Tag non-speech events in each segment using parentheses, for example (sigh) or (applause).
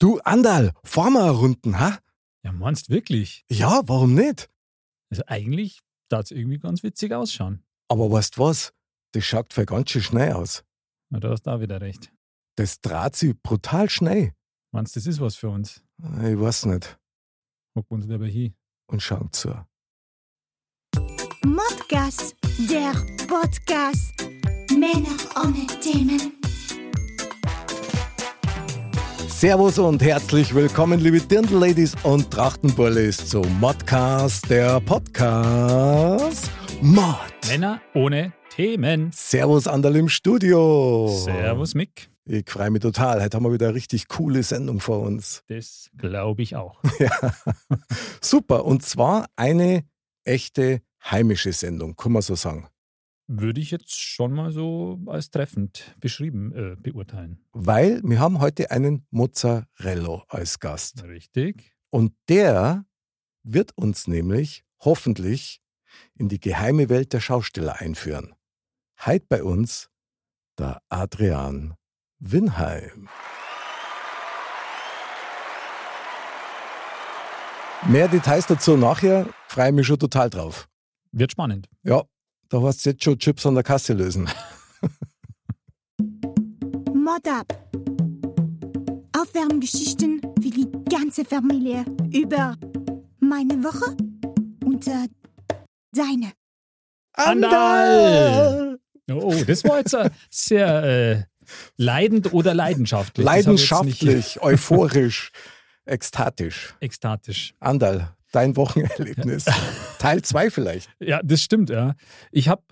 Du, Andal, fahr mal Runden, ha? Ja, meinst wirklich? Ja, warum nicht? Also eigentlich darf es irgendwie ganz witzig ausschauen. Aber weißt was? Das schaut für ganz schön schnell aus. Na, da hast du auch wieder recht. Das dreht sich brutal schnell. Meinst du, das ist was für uns? Ich weiß nicht. Hocken uns dabei hin. Und schauen zu. Modcast, der Podcast. Männer ohne Themen. Servus und herzlich willkommen, liebe Dirndl-Ladies und Trachtenbullis zu Modcast, der Podcast Mod. Männer ohne Themen. Servus Andal im Studio. Servus Mick. Ich freue mich total. Heute haben wir wieder eine richtig coole Sendung vor uns. Das glaube ich auch. (laughs) Ja. Super. Und zwar eine echte heimische Sendung, kann man so sagen. Würde ich jetzt schon mal so als treffend beschrieben äh, beurteilen. Weil wir haben heute einen Mozzarella als Gast. Richtig. Und der wird uns nämlich hoffentlich in die geheime Welt der Schausteller einführen. Heute bei uns der Adrian Winheim. Mehr Details dazu nachher, freue mich schon total drauf. Wird spannend. Ja, da hast du jetzt schon Chips an der Kasse lösen. Mod up. Aufwärmgeschichten für die ganze Familie über meine Woche und äh, deine. Andal! Oh, das war jetzt äh, sehr äh, leidend oder leidenschaftlich. Leidenschaftlich, (laughs) euphorisch, ekstatisch. Ekstatisch. Andal, dein Wochenenderlebnis. (laughs) Teil 2 vielleicht. Ja, das stimmt, ja. Ich habe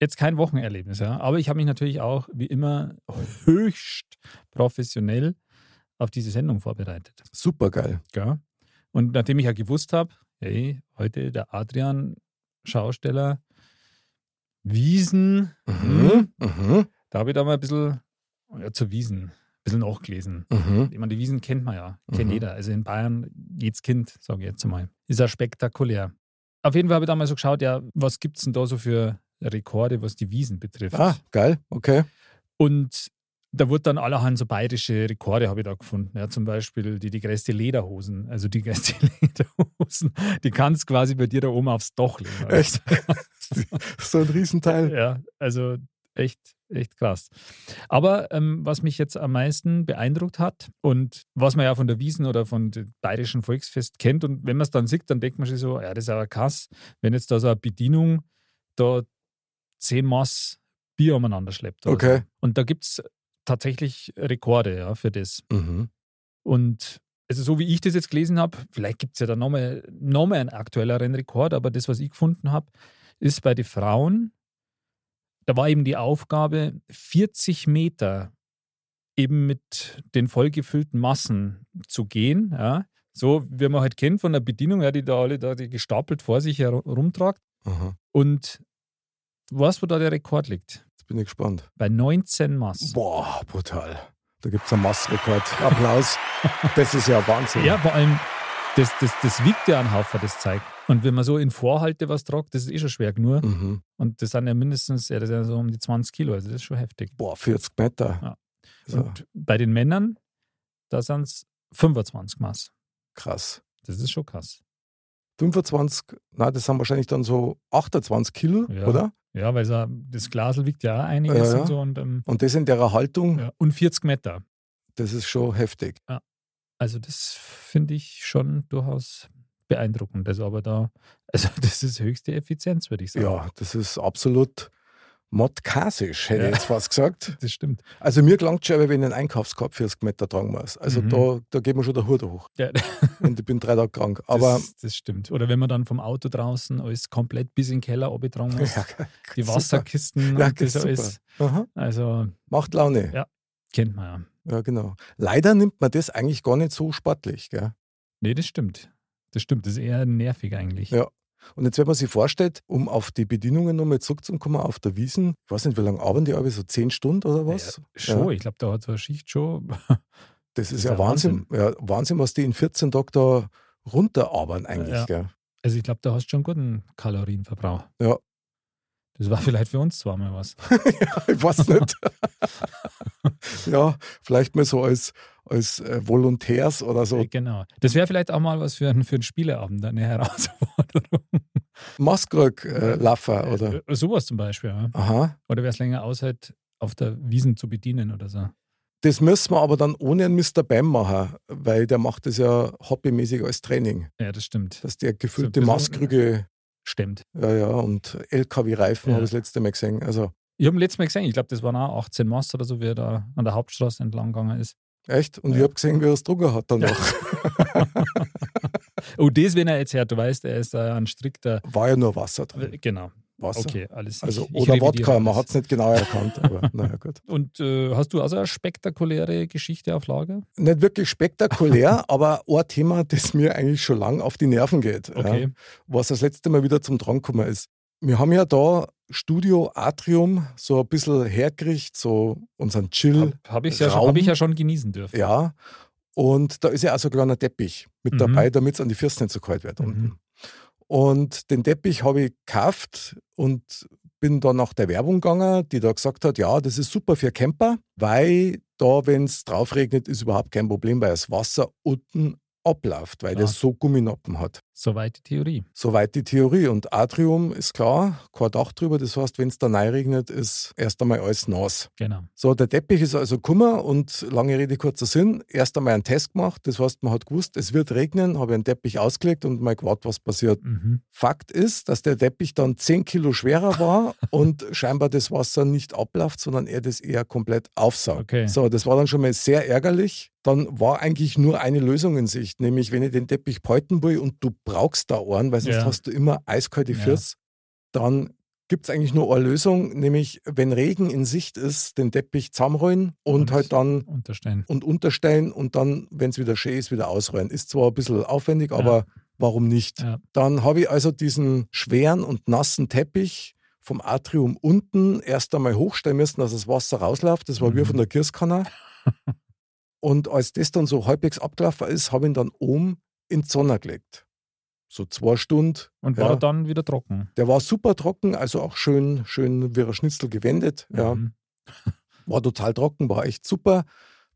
jetzt kein Wochenerlebnis, ja, aber ich habe mich natürlich auch wie immer höchst professionell auf diese Sendung vorbereitet. Super geil. Gell? Und nachdem ich ja gewusst habe, hey, heute der Adrian, Schausteller, Wiesen, hm, Mhm. da habe ich da mal ein bisschen ja, zu Wiesen, bisschen nachgelesen. Mhm. Ich meine, die Wiesen kennt man ja, kennt Mhm. jeder. Also in Bayern, jedes Kind, sage ich jetzt mal. Ist ja spektakulär. Auf jeden Fall habe ich da mal so geschaut, ja, was gibt es denn da so für Rekorde, was die Wiesen betrifft? Ah, geil. Okay. Und da wurde dann allerhand so bayerische Rekorde, habe ich da gefunden. Ja, zum Beispiel die, die größte Lederhosen. Also die größte (laughs) Lederhosen, die kannst quasi bei dir da oben aufs Dach legen. Echt? (laughs) so ein Riesenteil. Ja, also echt, echt krass. Aber ähm, was mich jetzt am meisten beeindruckt hat und was man ja von der Wiesen oder von dem Bayerischen Volksfest kennt und wenn man es dann sieht, dann denkt man sich so, ja, das ist aber krass, wenn jetzt da so eine Bedienung da zehn Maß Bier umeinander schleppt. Okay. So. Und da gibt es tatsächlich Rekorde ja, für das. Mhm. Und also so wie ich das jetzt gelesen habe, vielleicht gibt es ja da nochmal noch mal einen aktuelleren Rekord, aber das, was ich gefunden habe, ist bei den Frauen, da war eben die Aufgabe, 40 Meter eben mit den vollgefüllten Massen zu gehen. Ja. So wie man halt kennt von der Bedienung, ja, die da alle da die gestapelt vor sich herumtragt. Aha. Und weißt du, wo da der Rekord liegt? Jetzt bin ich gespannt. Bei 19 Mass. Boah, brutal. Da gibt es einen Massrekord. Applaus. (laughs) Das ist ja Wahnsinn. Ja, vor allem, das, das, das wiegt ja ein Haufen, das Zeug. Und wenn man so in Vorhalte was tragt, das ist eh schon schwer genug. Mhm. Und das sind ja mindestens, ja, das sind ja so um die 20 Kilo, also das ist schon heftig. Boah, 40 Meter. Ja. So, Und bei den Männern, da sind es 25 Maß. krass. Das ist schon krass. 25, na, das sind wahrscheinlich dann so 28 Kilo, Ja. oder? Ja, weil das Glasel wiegt ja auch einiges Ja, ja. und so. Und, ähm, Und das in der Haltung, und 40 Meter. das ist schon heftig. Also das finde ich schon durchaus beeindruckend. Also aber da, also (laughs) das ist höchste Effizienz, würde ich sagen. Ja, das ist absolut modkasisch, hätte Ja. ich jetzt fast gesagt. (laughs) Das stimmt. Also mir gelangt schon, wenn ich einen Einkaufskorb 40 Meter tragen muss. Also Mhm. da, da geht mir schon der Hut hoch. Ja, (laughs) Und ich bin drei Tage krank. Aber das, das stimmt. Oder wenn man dann vom Auto draußen alles komplett bis in den Keller abgetragen muss. ja, die. Wasserkisten Ja, und das alles. Also, Macht Laune. Ja. Kennt man ja. Ja, genau. Leider nimmt man das eigentlich gar nicht so sportlich, gell? Nee, das stimmt. Das stimmt. Das ist eher nervig eigentlich. Ja. Und jetzt, wenn man sich vorstellt, um auf die Bedienungen nochmal zurückzukommen, auf der Wiesen, ich weiß nicht, wie lange arbeiten die, aber so zehn Stunden oder was? Ja, schon, ich glaube, da hat so eine Schicht schon. Das ist, ja Wahnsinn. Ja, Wahnsinn, was die in 14 Tagen da runterarbeiten eigentlich. Ja. Also ich glaube, da hast du schon einen guten Kalorienverbrauch. Ja. Das war vielleicht für uns zweimal was. (laughs) ja, ich weiß nicht. (laughs) ja, vielleicht mal so als, als äh, Volontärs oder so. Äh, Genau. Das wäre vielleicht auch mal was für, einen- für einen Spieleabend, eine Herausforderung. (laughs) Maskrug äh, Laffer oder. Äh, Sowas zum Beispiel, ja. Aha. Oder wer es länger aushält, auf der Wiesen zu bedienen oder so. Das müssen wir aber dann ohne einen Mr. Bam machen, weil der macht das ja hobbymäßig als Training. Ja, das stimmt. Dass der gefüllte bisschen- Maskrüge, Stimmt. ja, ja, und LKW-Reifen Ja. habe ich das letzte Mal gesehen. Also Ich habe ihn letztes Mal gesehen, ich glaube, das waren auch 18 Mast oder so, wie er da an der Hauptstraße entlang gegangen ist. Echt. Und Ja. ich habe gesehen, wie er es Drucker hat danach. Oh, das, wenn er jetzt hört, du weißt, er ist ein strikter. War ja nur Wasser drin. Genau. Wasser. Okay, alles. Also, ich, ich oder revidiere Wodka, man hat es nicht genau erkannt, aber (laughs) naja, gut. Und äh, hast du also eine spektakuläre Geschichte auf Lager? Nicht wirklich spektakulär, (laughs) aber ein Thema, das mir eigentlich schon lang auf die Nerven geht. Okay. Ja, was das letzte Mal wieder zum Dran gekommen ist. Wir haben ja da Studio Atrium so ein bisschen hergerichtet, so unseren Chill. Habe hab ich ja, schon- hab ich ja schon genießen dürfen. Ja. Und da ist ja auch so ein kleiner Teppich mit Mhm. dabei, damit es an die Füße nicht so kalt wird Mhm. unten. Und den Teppich habe ich gekauft und bin dann nach der Werbung gegangen, die da gesagt hat, ja, das ist super für Camper, weil da, wenn es drauf regnet, ist überhaupt kein Problem, weil das Wasser unten abläuft, weil das Ah. so Gumminoppen hat. Soweit die Theorie. Soweit die Theorie. Und Atrium ist klar, kein Dach drüber. Das heißt, wenn es da regnet, ist erst einmal alles nass. Genau. So, der Teppich ist also kummer und lange Rede, kurzer Sinn. Erst einmal einen Test gemacht. Das heißt, man hat gewusst, es wird regnen, habe einen Teppich ausgelegt und mal gewartet, was passiert. Mhm. Fakt ist, dass der Teppich dann 10 Kilo schwerer war (laughs) und scheinbar das Wasser nicht abläuft, sondern er das eher komplett aufsaugt. Okay. So, das war dann schon mal sehr ärgerlich. Dann war eigentlich nur eine Lösung in Sicht, nämlich wenn ich den Teppich palten will und du brauchst da einen, weil sonst Ja. hast du immer eiskalte Ja. Dann gibt es eigentlich nur eine Lösung, nämlich wenn Regen in Sicht ist, den Teppich zusammenrollen und, Und halt dann Unterstellen. und unterstellen und dann, wenn es wieder schön ist, wieder ausrollen. Ist zwar ein bisschen aufwendig, Ja. aber warum nicht? Ja. Dann habe ich also diesen schweren und nassen Teppich vom Atrium unten erst einmal hochstellen müssen, dass das Wasser rausläuft. Das war wie Mhm. von der Gießkanne. (laughs) und als das dann so halbwegs abgelaufen ist, habe ich ihn dann oben in die Sonne gelegt. So zwei Stunden. Und ja. war dann wieder trocken. Der war super trocken, also auch schön, schön wie ein Schnitzel gewendet. Ja. Mhm. (laughs) War total trocken, war echt super.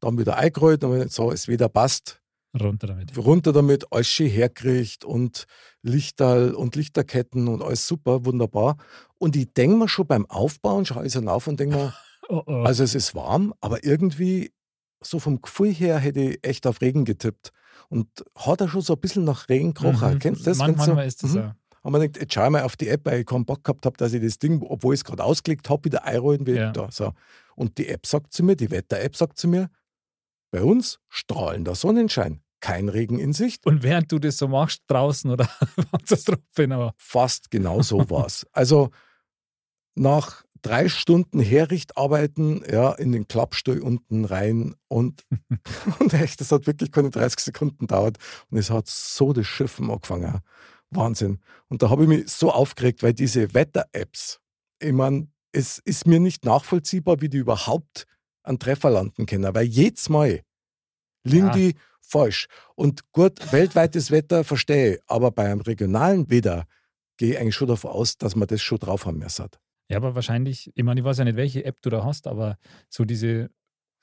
Dann wieder eingerollt und so, es wieder passt. Runter damit. runter damit, alles schön herkriegt und Lichterl und Lichterketten und alles super, wunderbar. Und ich denke mir schon beim Aufbauen, schaue ich so auf und denke mir, (laughs) Oh, oh. also es ist warm, aber irgendwie so vom Gefühl her hätte ich echt auf Regen getippt. Und hat er schon so ein bisschen nach Regen gerochen. Mhm. Kennst du das? Man, Wenn's so, manchmal ist das Mhm. ja. Und man denkt, jetzt schau mal auf die App, weil ich keinen Bock gehabt habe, dass ich das Ding, obwohl ich es gerade ausgelegt habe, wieder einrollen will. Ja. Da, so. Und die App sagt zu mir, die Wetter-App sagt zu mir, bei uns strahlender Sonnenschein, kein Regen in Sicht. Und während du das so machst, draußen oder (laughs) Katastrophe, aber Fast genau so war es. Also nach drei Stunden Herrichtarbeiten, ja, in den Klappstuhl unten rein und, (laughs) und echt, das hat wirklich keine 30 Sekunden gedauert und es hat so das Schiffen angefangen. Wahnsinn. Und da habe ich mich so aufgeregt, weil diese Wetter-Apps, ich meine, es ist mir nicht nachvollziehbar, wie die überhaupt einen Treffer landen können, weil jedes Mal liegen Ja. die falsch. Und gut, weltweites Wetter verstehe ich, aber beim regionalen Wetter gehe ich eigentlich schon davon aus, dass man das schon drauf haben müssen. Ja, aber wahrscheinlich, ich meine, ich weiß ja nicht, welche App du da hast, aber so diese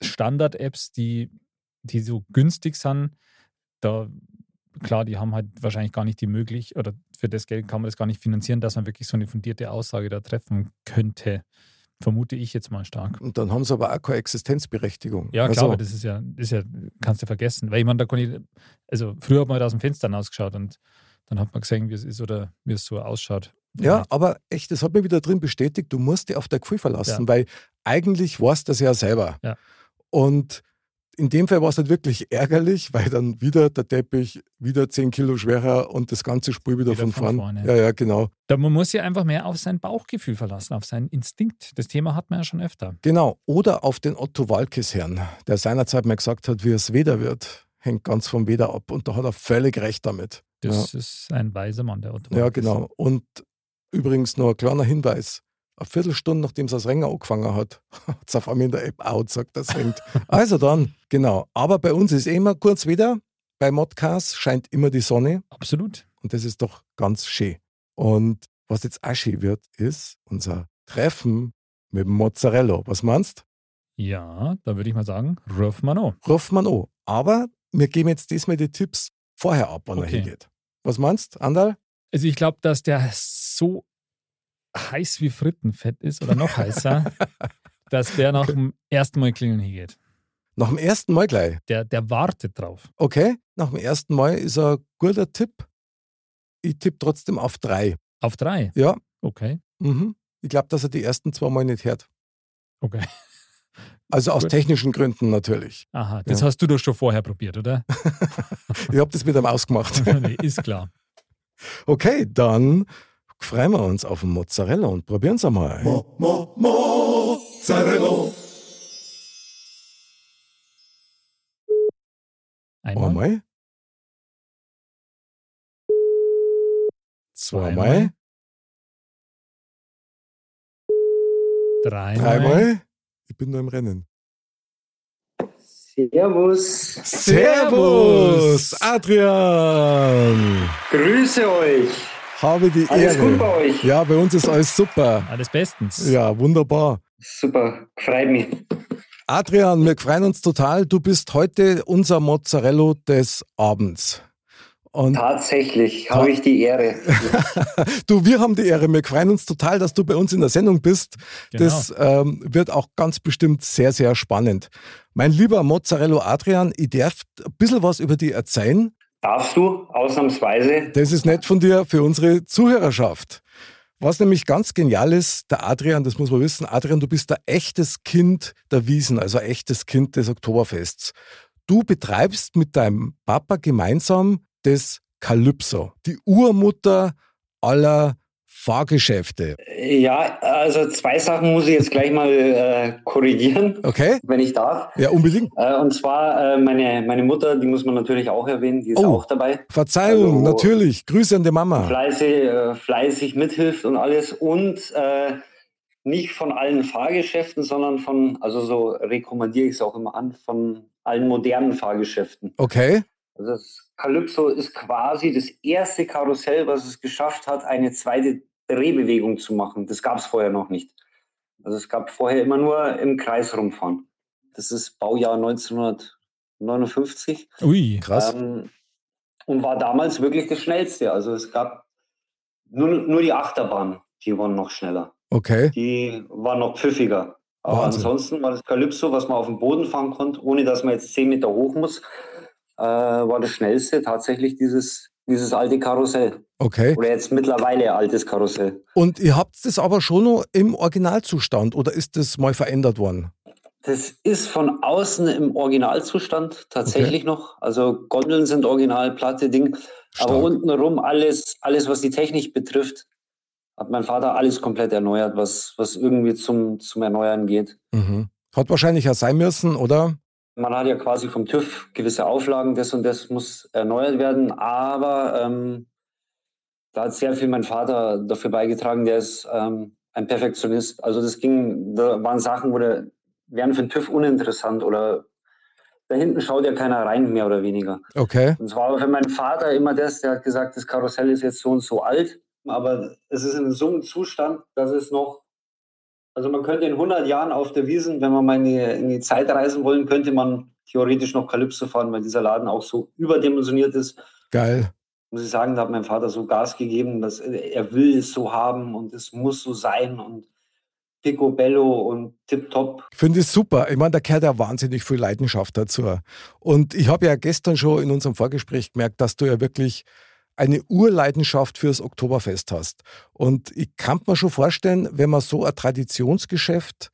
Standard-Apps, die, die so günstig sind, da, klar, die haben halt wahrscheinlich gar nicht die Möglichkeit, oder für das Geld kann man das gar nicht finanzieren, dass man wirklich so eine fundierte Aussage da treffen könnte. Vermute ich jetzt mal stark. Und dann haben sie aber auch keine Existenzberechtigung. Ja, klar, Also, aber das ist ja, das ist ja, kannst du vergessen. Weil ich meine, da kann ich, also früher hat man halt aus dem Fenster ausgeschaut und dann hat man gesehen, wie es ist oder wie es so ausschaut. Ja, aber echt, das hat mir wieder drin bestätigt, du musst dich auf dein Gefühl verlassen, Ja. weil eigentlich weißt du das ja selber. Ja. Und in dem Fall war es halt wirklich ärgerlich, weil dann wieder der Teppich wieder 10 Kilo schwerer und das ganze Spiel wieder, Wieder von, von vorn. vorne. Ja, ja, genau. Da man muss sich einfach mehr auf sein Bauchgefühl verlassen, auf seinen Instinkt. Das Thema hat man ja schon öfter. Genau. Oder auf den Otto Walkes-Herrn, der seinerzeit mal gesagt hat, wie es Weder wird, hängt ganz vom Weder ab. Und da hat er völlig recht damit. Das ist ein weiser Mann, der Otto. Ja, Walkes. genau. Und übrigens noch ein kleiner Hinweis. Eine Viertelstunde, nachdem es das Renger angefangen hat, (laughs) hat es auf einmal in der App out, sagt das hängt. Also dann, genau. Aber bei uns ist immer kurz wieder. Bei Modcast scheint immer die Sonne Absolut. und das ist doch ganz schön. Und was jetzt auch schön wird, ist unser Treffen mit dem Mozzarella. Was meinst Ja, da würde ich mal sagen, ruf mal an. Ruf man an. Aber wir geben jetzt diesmal die Tipps vorher ab, wann er Okay. hingeht. Was meinst Andal? Also ich glaube, dass der so heiß wie Frittenfett ist oder noch heißer, (laughs) dass der nach dem ersten Mal klingeln hingeht. Nach dem ersten Mal gleich. Der, der wartet drauf. Okay, nach dem ersten Mal ist ein guter Tipp. Ich tippe trotzdem auf drei. Auf drei. Ja, Okay. mhm. ich glaube, dass er die ersten zwei Mal nicht hört. Okay. Also aus Gut. technischen Gründen natürlich. Aha, das Ja. hast du doch schon vorher probiert, oder? (laughs) Ich habe das mit ihm ausgemacht. (laughs) nee, ist klar. Okay, dann freuen wir uns auf den Mozzarella und probieren es einmal. Mozzarella. Einmal. Einmal. Zweimal. Zweimal. Dreimal. Dreimal. Ich bin da im Rennen. Servus, Servus, Adrian. grüße euch. Habe die Alles Ehre. gut bei euch? Ja, bei uns ist alles super. Alles bestens. Ja, wunderbar. Super, freut mich. Adrian, wir freuen uns total. Du bist heute unser Mozzarella des Abends. Und Tatsächlich habe ich die Ehre. (laughs) du, wir haben die Ehre. Wir freuen uns total, dass du bei uns in der Sendung bist. Genau. Das ähm, wird auch ganz bestimmt sehr, sehr spannend. Mein lieber Mozzarella Adrian, ich darf ein bisschen was über dich erzählen. Darfst du ausnahmsweise? Das ist nett von dir für unsere Zuhörerschaft. Was nämlich ganz genial ist, der Adrian, das muss man wissen, Adrian, du bist ein echtes Kind der Wiesen, also ein echtes Kind des Oktoberfests. Du betreibst mit deinem Papa gemeinsam das Calypso, die Urmutter aller Fahrgeschäfte. Ja, also zwei Sachen muss ich jetzt gleich mal äh, korrigieren, Okay? wenn ich darf. Ja, unbedingt. Äh, und zwar äh, meine, meine Mutter, die muss man natürlich auch erwähnen, die ist Oh. auch dabei. Verzeihung, Also- natürlich. Grüße an die Mama. Fleißig, äh, fleißig mithilft und alles. Und äh, nicht von allen Fahrgeschäften, sondern von, also so rekommandiere ich es auch immer an, von allen modernen Fahrgeschäften. Okay? Also das Calypso ist quasi das erste Karussell, was es geschafft hat, eine zweite Drehbewegung zu machen. Das gab es vorher noch nicht. Also es gab vorher immer nur im Kreis rumfahren. Das ist Baujahr 1959 Ui. Krass. ähm, und war damals wirklich das schnellste. Also es gab nur, nur die Achterbahn, die waren noch schneller. Okay. Die war noch pfiffiger. Aber Wahnsinn. ansonsten war das Calypso, was man auf dem Boden fahren konnte, ohne dass man jetzt 10 Meter hoch muss, äh, war das schnellste tatsächlich dieses, dieses alte Karussell. Okay. Oder jetzt mittlerweile altes Karussell. Und ihr habt das aber schon noch im Originalzustand oder ist das mal verändert worden? Das ist von außen im Originalzustand tatsächlich noch. Also Gondeln sind original, Platte, Ding. Aber Stark. untenrum alles, alles, was die Technik betrifft, hat mein Vater alles komplett erneuert, was, was irgendwie zum, zum Erneuern geht. Mhm. Hat wahrscheinlich ja sein müssen, oder? Man hat ja quasi vom TÜV gewisse Auflagen, das und das muss erneuert werden, aber ähm, da hat sehr viel mein Vater dafür beigetragen, der ist ähm, ein Perfektionist. Also das ging, da waren Sachen, wo der, wären für den TÜV uninteressant oder da hinten schaut ja keiner rein, mehr oder weniger. Okay. Und zwar war für meinen Vater immer das, der hat gesagt, das Karussell ist jetzt so und so alt, aber es ist in so einem Zustand, dass es noch, also man könnte in 100 Jahren auf der Wiesen, wenn man mal in die, in die Zeit reisen wollen, könnte man theoretisch noch Kalypso fahren, weil dieser Laden auch so überdimensioniert ist. Geil. Muss ich sagen, da hat mein Vater so Gas gegeben, dass er will es so haben und es muss so sein und Picobello und Tipptopp. Finde ich super. Ich meine, da gehört ja wahnsinnig viel Leidenschaft dazu. Und ich habe ja gestern schon in unserem Vorgespräch gemerkt, dass du ja wirklich eine Urleidenschaft fürs Oktoberfest hast. Und ich kann mir schon vorstellen, wenn man so ein Traditionsgeschäft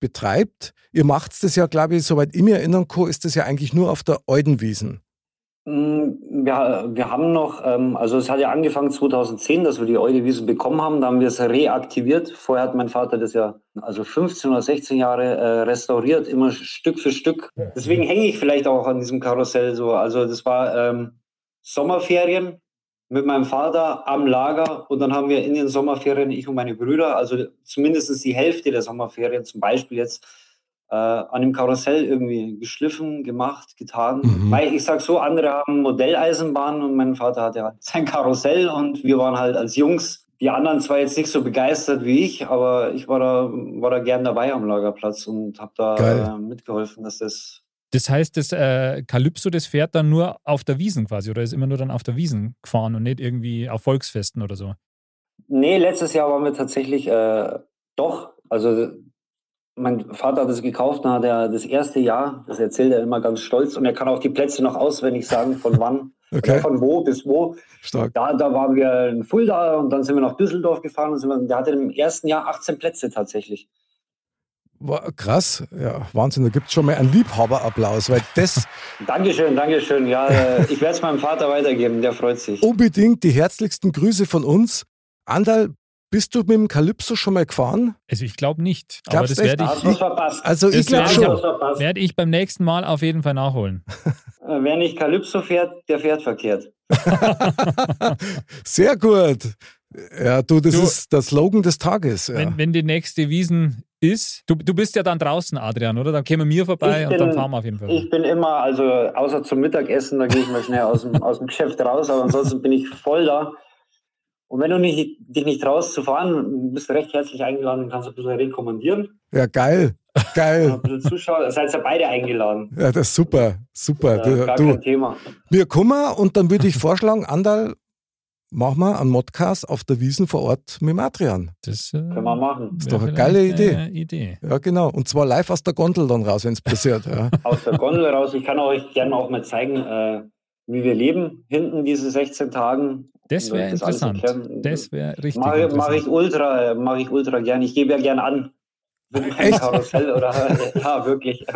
betreibt. Ihr macht das ja, glaube ich, soweit ich mich erinnern kann, ist das ja eigentlich nur auf der Eudenwiesen. Mm, wir, wir haben noch, ähm, also es hat ja angefangen 2010, dass wir die Eudewiesen bekommen haben. Da haben wir es reaktiviert. Vorher hat mein Vater das ja also 15 oder 16 Jahre äh, restauriert, immer Stück für Stück. Deswegen hänge ich vielleicht auch an diesem Karussell so. Also das war ähm, Sommerferien mit meinem Vater am Lager und dann haben wir in den Sommerferien, ich und meine Brüder, also zumindest die Hälfte der Sommerferien, zum Beispiel jetzt äh, an dem Karussell irgendwie geschliffen, gemacht, getan. Mhm. Weil ich sag so, andere haben Modelleisenbahnen und mein Vater hatte halt (laughs) sein Karussell und wir waren halt als Jungs, die anderen zwar jetzt nicht so begeistert wie ich, aber ich war da, war da gern dabei am Lagerplatz und habe da äh, mitgeholfen, dass das das heißt, das äh, Calypso, das fährt dann nur auf der Wiesen quasi oder ist immer nur dann auf der Wiesen gefahren und nicht irgendwie auf Volksfesten oder so? Nee, letztes Jahr waren wir tatsächlich äh, doch. Also mein Vater hat es gekauft, dann hat er das erste Jahr, das erzählt er immer ganz stolz und er kann auch die Plätze noch auswendig sagen, von wann, (laughs) okay. von wo bis wo. Stark. Da, da waren wir in Fulda und dann sind wir nach Düsseldorf gefahren und wir, der hatte im ersten Jahr 18 Plätze tatsächlich. Krass, ja, Wahnsinn, da gibt es schon mal einen Liebhaberapplaus, weil das. (laughs) Dankeschön, Dankeschön. Ja, (laughs) ich werde es meinem Vater weitergeben, der freut sich. Unbedingt die herzlichsten Grüße von uns. Andal, bist du mit dem Calypso schon mal gefahren? Also ich glaube nicht. Glaubst aber das werde ich. ich verpasst. Also ich glaube schon. Werde ich beim nächsten Mal auf jeden Fall nachholen. (laughs) Äh, wer nicht Calypso fährt, der fährt verkehrt. Sehr gut. Ja, du, das du, ist der Slogan des Tages. Ja. Wenn, wenn die nächste Wiesen ist, du, du bist ja dann draußen, Adrian, oder? Dann kämen wir vorbei bin, und dann fahren wir auf jeden Fall. Ich bin immer, also außer zum Mittagessen, da gehe ich mal schnell aus dem, aus dem Geschäft raus, aber ansonsten bin ich voll da. Und wenn du nicht, dich nicht traust zu fahren, bist du recht herzlich eingeladen und kannst ein bisschen rekommandieren. Ja, geil. Geil. Ein bisschen Zuschauer, seid ihr beide eingeladen. Ja, das ist super. Super. Ja, gar du, kein Thema. Wir kommen und dann würde ich vorschlagen, Andal, mach mal einen Modcast auf der Wiesen vor Ort mit dem Adrian. Das äh, können wir machen. Das ist doch eine geile Idee. Eine Idee. Ja, genau. Und zwar live aus der Gondel dann raus, wenn es passiert. Ja. (laughs) Aus der Gondel raus. Ich kann euch gerne auch mal zeigen, äh, wie wir leben hinten diese 16 Tagen. Das wäre interessant. Das wäre richtig Mache. Mach ich ultra, mache ich ultra gerne. Ich gebe ja gerne an. (laughs) Echt? Karussell oder (laughs) ja, wirklich.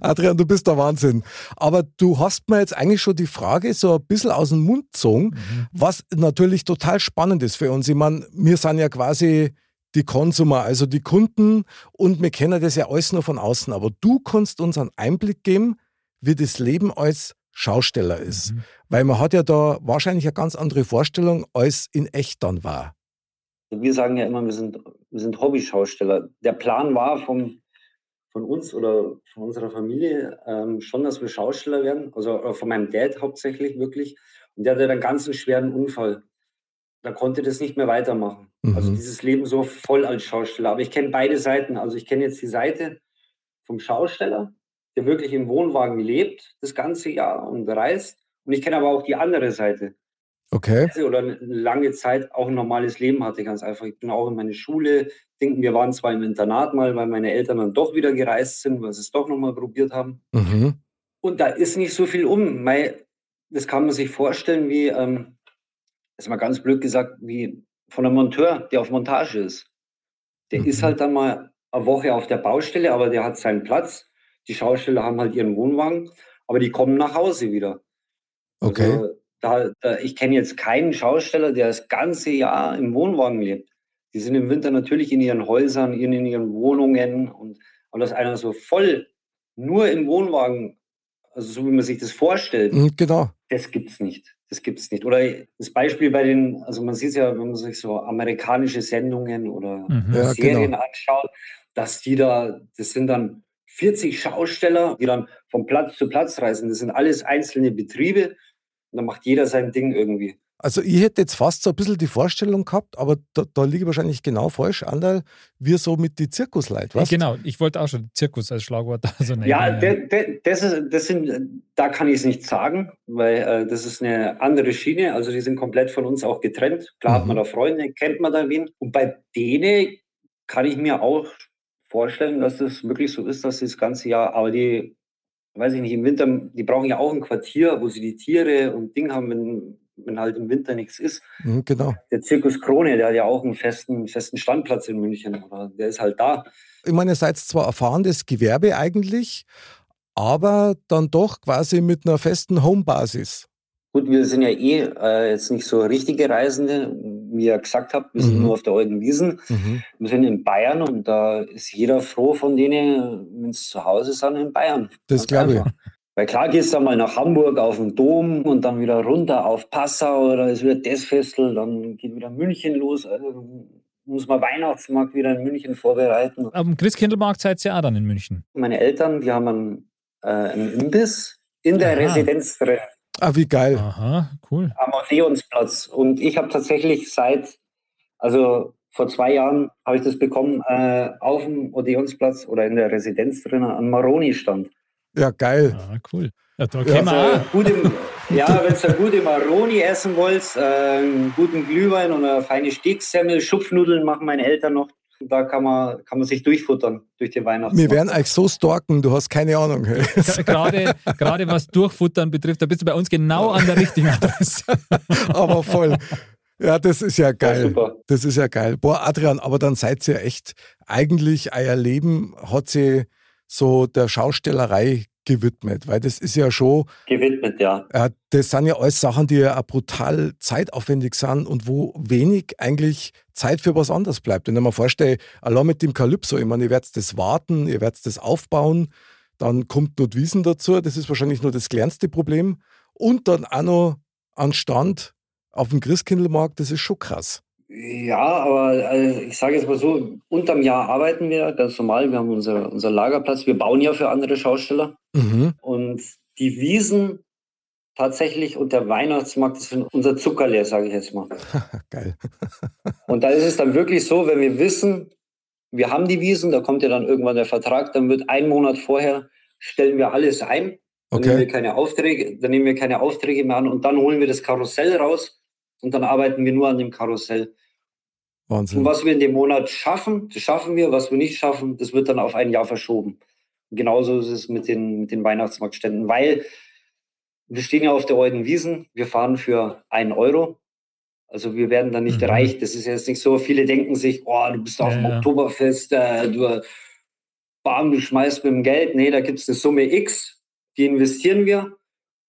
Adrian, du bist der Wahnsinn. Aber du hast mir jetzt eigentlich schon die Frage so ein bisschen aus dem Mund gezogen, mhm. was natürlich total spannend ist für uns. Ich meine, wir sind ja quasi die Konsumer, also die Kunden und wir kennen das ja alles nur von außen. Aber du kannst uns einen Einblick geben, wie das Leben als Schausteller ist. Mhm. Weil man hat ja da wahrscheinlich eine ganz andere Vorstellung, als in echt dann war. Wir sagen ja immer, wir sind, sind Hobby-Schausteller. Der Plan war vom, von uns oder von unserer Familie ähm, schon, dass wir Schausteller werden. Also von meinem Dad hauptsächlich wirklich. Und der hatte dann ganz einen schweren Unfall. Da konnte das nicht mehr weitermachen. Mhm. Also dieses Leben so voll als Schausteller. Aber ich kenne beide Seiten. Also ich kenne jetzt die Seite vom Schausteller, der wirklich im Wohnwagen lebt das ganze Jahr und reist. Und ich kenne aber auch die andere Seite. Okay. Oder eine lange Zeit auch ein normales Leben hatte, ganz einfach. Ich bin auch in meine Schule. Denken, wir waren zwar im Internat mal, weil meine Eltern dann doch wieder gereist sind, weil sie es doch nochmal probiert haben. Mhm. Und da ist nicht so viel um. Das kann man sich vorstellen, wie, ähm, das ist mal ganz blöd gesagt, wie von einem Monteur, der auf Montage ist. Der mhm. ist halt dann mal eine Woche auf der Baustelle, aber der hat seinen Platz die Schausteller haben halt ihren Wohnwagen, aber die kommen nach Hause wieder. Okay. Also, da, da, ich kenne jetzt keinen Schausteller, der das ganze Jahr im Wohnwagen lebt. Die sind im Winter natürlich in ihren Häusern, in, in ihren Wohnungen und, und dass einer so voll nur im Wohnwagen, also so wie man sich das vorstellt, mhm, genau. das gibt es nicht. Das gibt es nicht. Oder das Beispiel bei den, also man sieht ja, wenn man sich so amerikanische Sendungen oder mhm. ja, Serien genau. anschaut, dass die da, das sind dann 40 Schausteller, die dann von Platz zu Platz reisen. Das sind alles einzelne Betriebe und dann macht jeder sein Ding irgendwie. Also ich hätte jetzt fast so ein bisschen die Vorstellung gehabt, aber da, da liege ich wahrscheinlich genau falsch, Anderl, wir so mit die Zirkusleit, was? Genau, ich wollte auch schon Zirkus als Schlagwort (laughs) da so nennen. Ja, de, de, das, ist, das sind, da kann ich es nicht sagen, weil äh, das ist eine andere Schiene, also die sind komplett von uns auch getrennt. Klar mhm. hat man da Freunde, kennt man da wen. Und bei denen kann ich mir auch vorstellen, dass das wirklich so ist, dass sie das ganze Jahr, aber die, weiß ich nicht, im Winter, die brauchen ja auch ein Quartier, wo sie die Tiere und Dinge haben, wenn, wenn halt im Winter nichts ist. Mhm, genau. Der Zirkus Krone, der hat ja auch einen festen, festen Standplatz in München. Oder der ist halt da. Ich meine, ihr seid zwar erfahrenes Gewerbe eigentlich, aber dann doch quasi mit einer festen Homebasis. Gut, wir sind ja eh äh, jetzt nicht so richtige Reisende, wie ihr gesagt habt, wir sind Mhm. nur auf der Alten Wiesen. Mhm. Wir sind in Bayern und da ist jeder froh von denen, wenn sie zu Hause sind in Bayern. Das glaube ich. Weil klar gehst du mal nach Hamburg auf den Dom und dann wieder runter auf Passau oder ist wieder das Festel, dann geht wieder München los. Also muss man Weihnachtsmarkt wieder in München vorbereiten. Am Christkindlmarkt seid ihr auch dann in München. Meine Eltern, die haben einen, äh, einen Imbiss in der Aha. Residenz drin. Ah, wie geil. Aha, cool. am Odeonsplatz. Und ich habe tatsächlich seit, also vor zwei Jahren habe ich das bekommen, äh, auf dem Odeonsplatz oder in der Residenz drinnen an Maroni stand. Ja, geil. Ah, cool. Ja, da Ja, Also, gute, ja, wenn du gute Maroni essen wollt, äh, einen guten Glühwein und eine feine Steaksemmel, Schupfnudeln machen meine Eltern noch. Da kann man, kann man sich durchfuttern durch den Weihnachtsmarkt. Wir werden euch so stalken, du hast keine Ahnung. Gerade, gerade was Durchfuttern betrifft, da bist du bei uns genau an der richtigen Adresse. (laughs) aber voll. Ja, das ist ja Ja, geil. super. Das ist ja geil. Boah, Adrian, aber dann seid ihr echt, eigentlich euer Leben hat sie so der Schaustellerei gewidmet, weil das ist ja schon, Gewidmet, ja. das sind ja alles Sachen, die ja auch brutal zeitaufwendig sind und wo wenig eigentlich Zeit für was anderes bleibt. Wenn ich mir vorstelle, allein mit dem Kalypso, ich meine, ihr werdet das warten, ihr werdet das aufbauen, dann kommt noch die Wiesen dazu, das ist wahrscheinlich nur das kleinste Problem. Und dann auch noch an Stand auf dem Christkindlmarkt, das ist schon krass. Ja, aber also ich sage jetzt mal so, unterm Jahr arbeiten wir ganz normal. Wir haben unser, unser Lagerplatz. Wir bauen ja für andere Schausteller. Mhm. Und die Wiesen tatsächlich und der Weihnachtsmarkt das sind unser Zuckerlehr, sage ich jetzt mal. (laughs) Geil. (laughs) Und da ist es dann wirklich so, wenn wir wissen, wir haben die Wiesen, da kommt ja dann irgendwann der Vertrag, dann wird ein Monat vorher, stellen wir alles ein. Dann nehmen wir Okay. keine Aufträge, dann nehmen wir keine Aufträge mehr an und dann holen wir das Karussell raus und dann arbeiten wir nur an dem Karussell. Und Wahnsinn. was wir in dem Monat schaffen, das schaffen wir. Was wir nicht schaffen, das wird dann auf ein Jahr verschoben. Und genauso ist es mit den, mit den Weihnachtsmarktständen, weil wir stehen ja auf der Euden Wiesen. Wir fahren für einen Euro. Also wir werden dann nicht Mhm. reich. Das ist jetzt nicht so. Viele denken sich, oh, du bist auf Ja, dem ja. Oktoberfest, äh, du, bam, du schmeißt mit dem Geld. Nee, da gibt es eine Summe X, die investieren wir.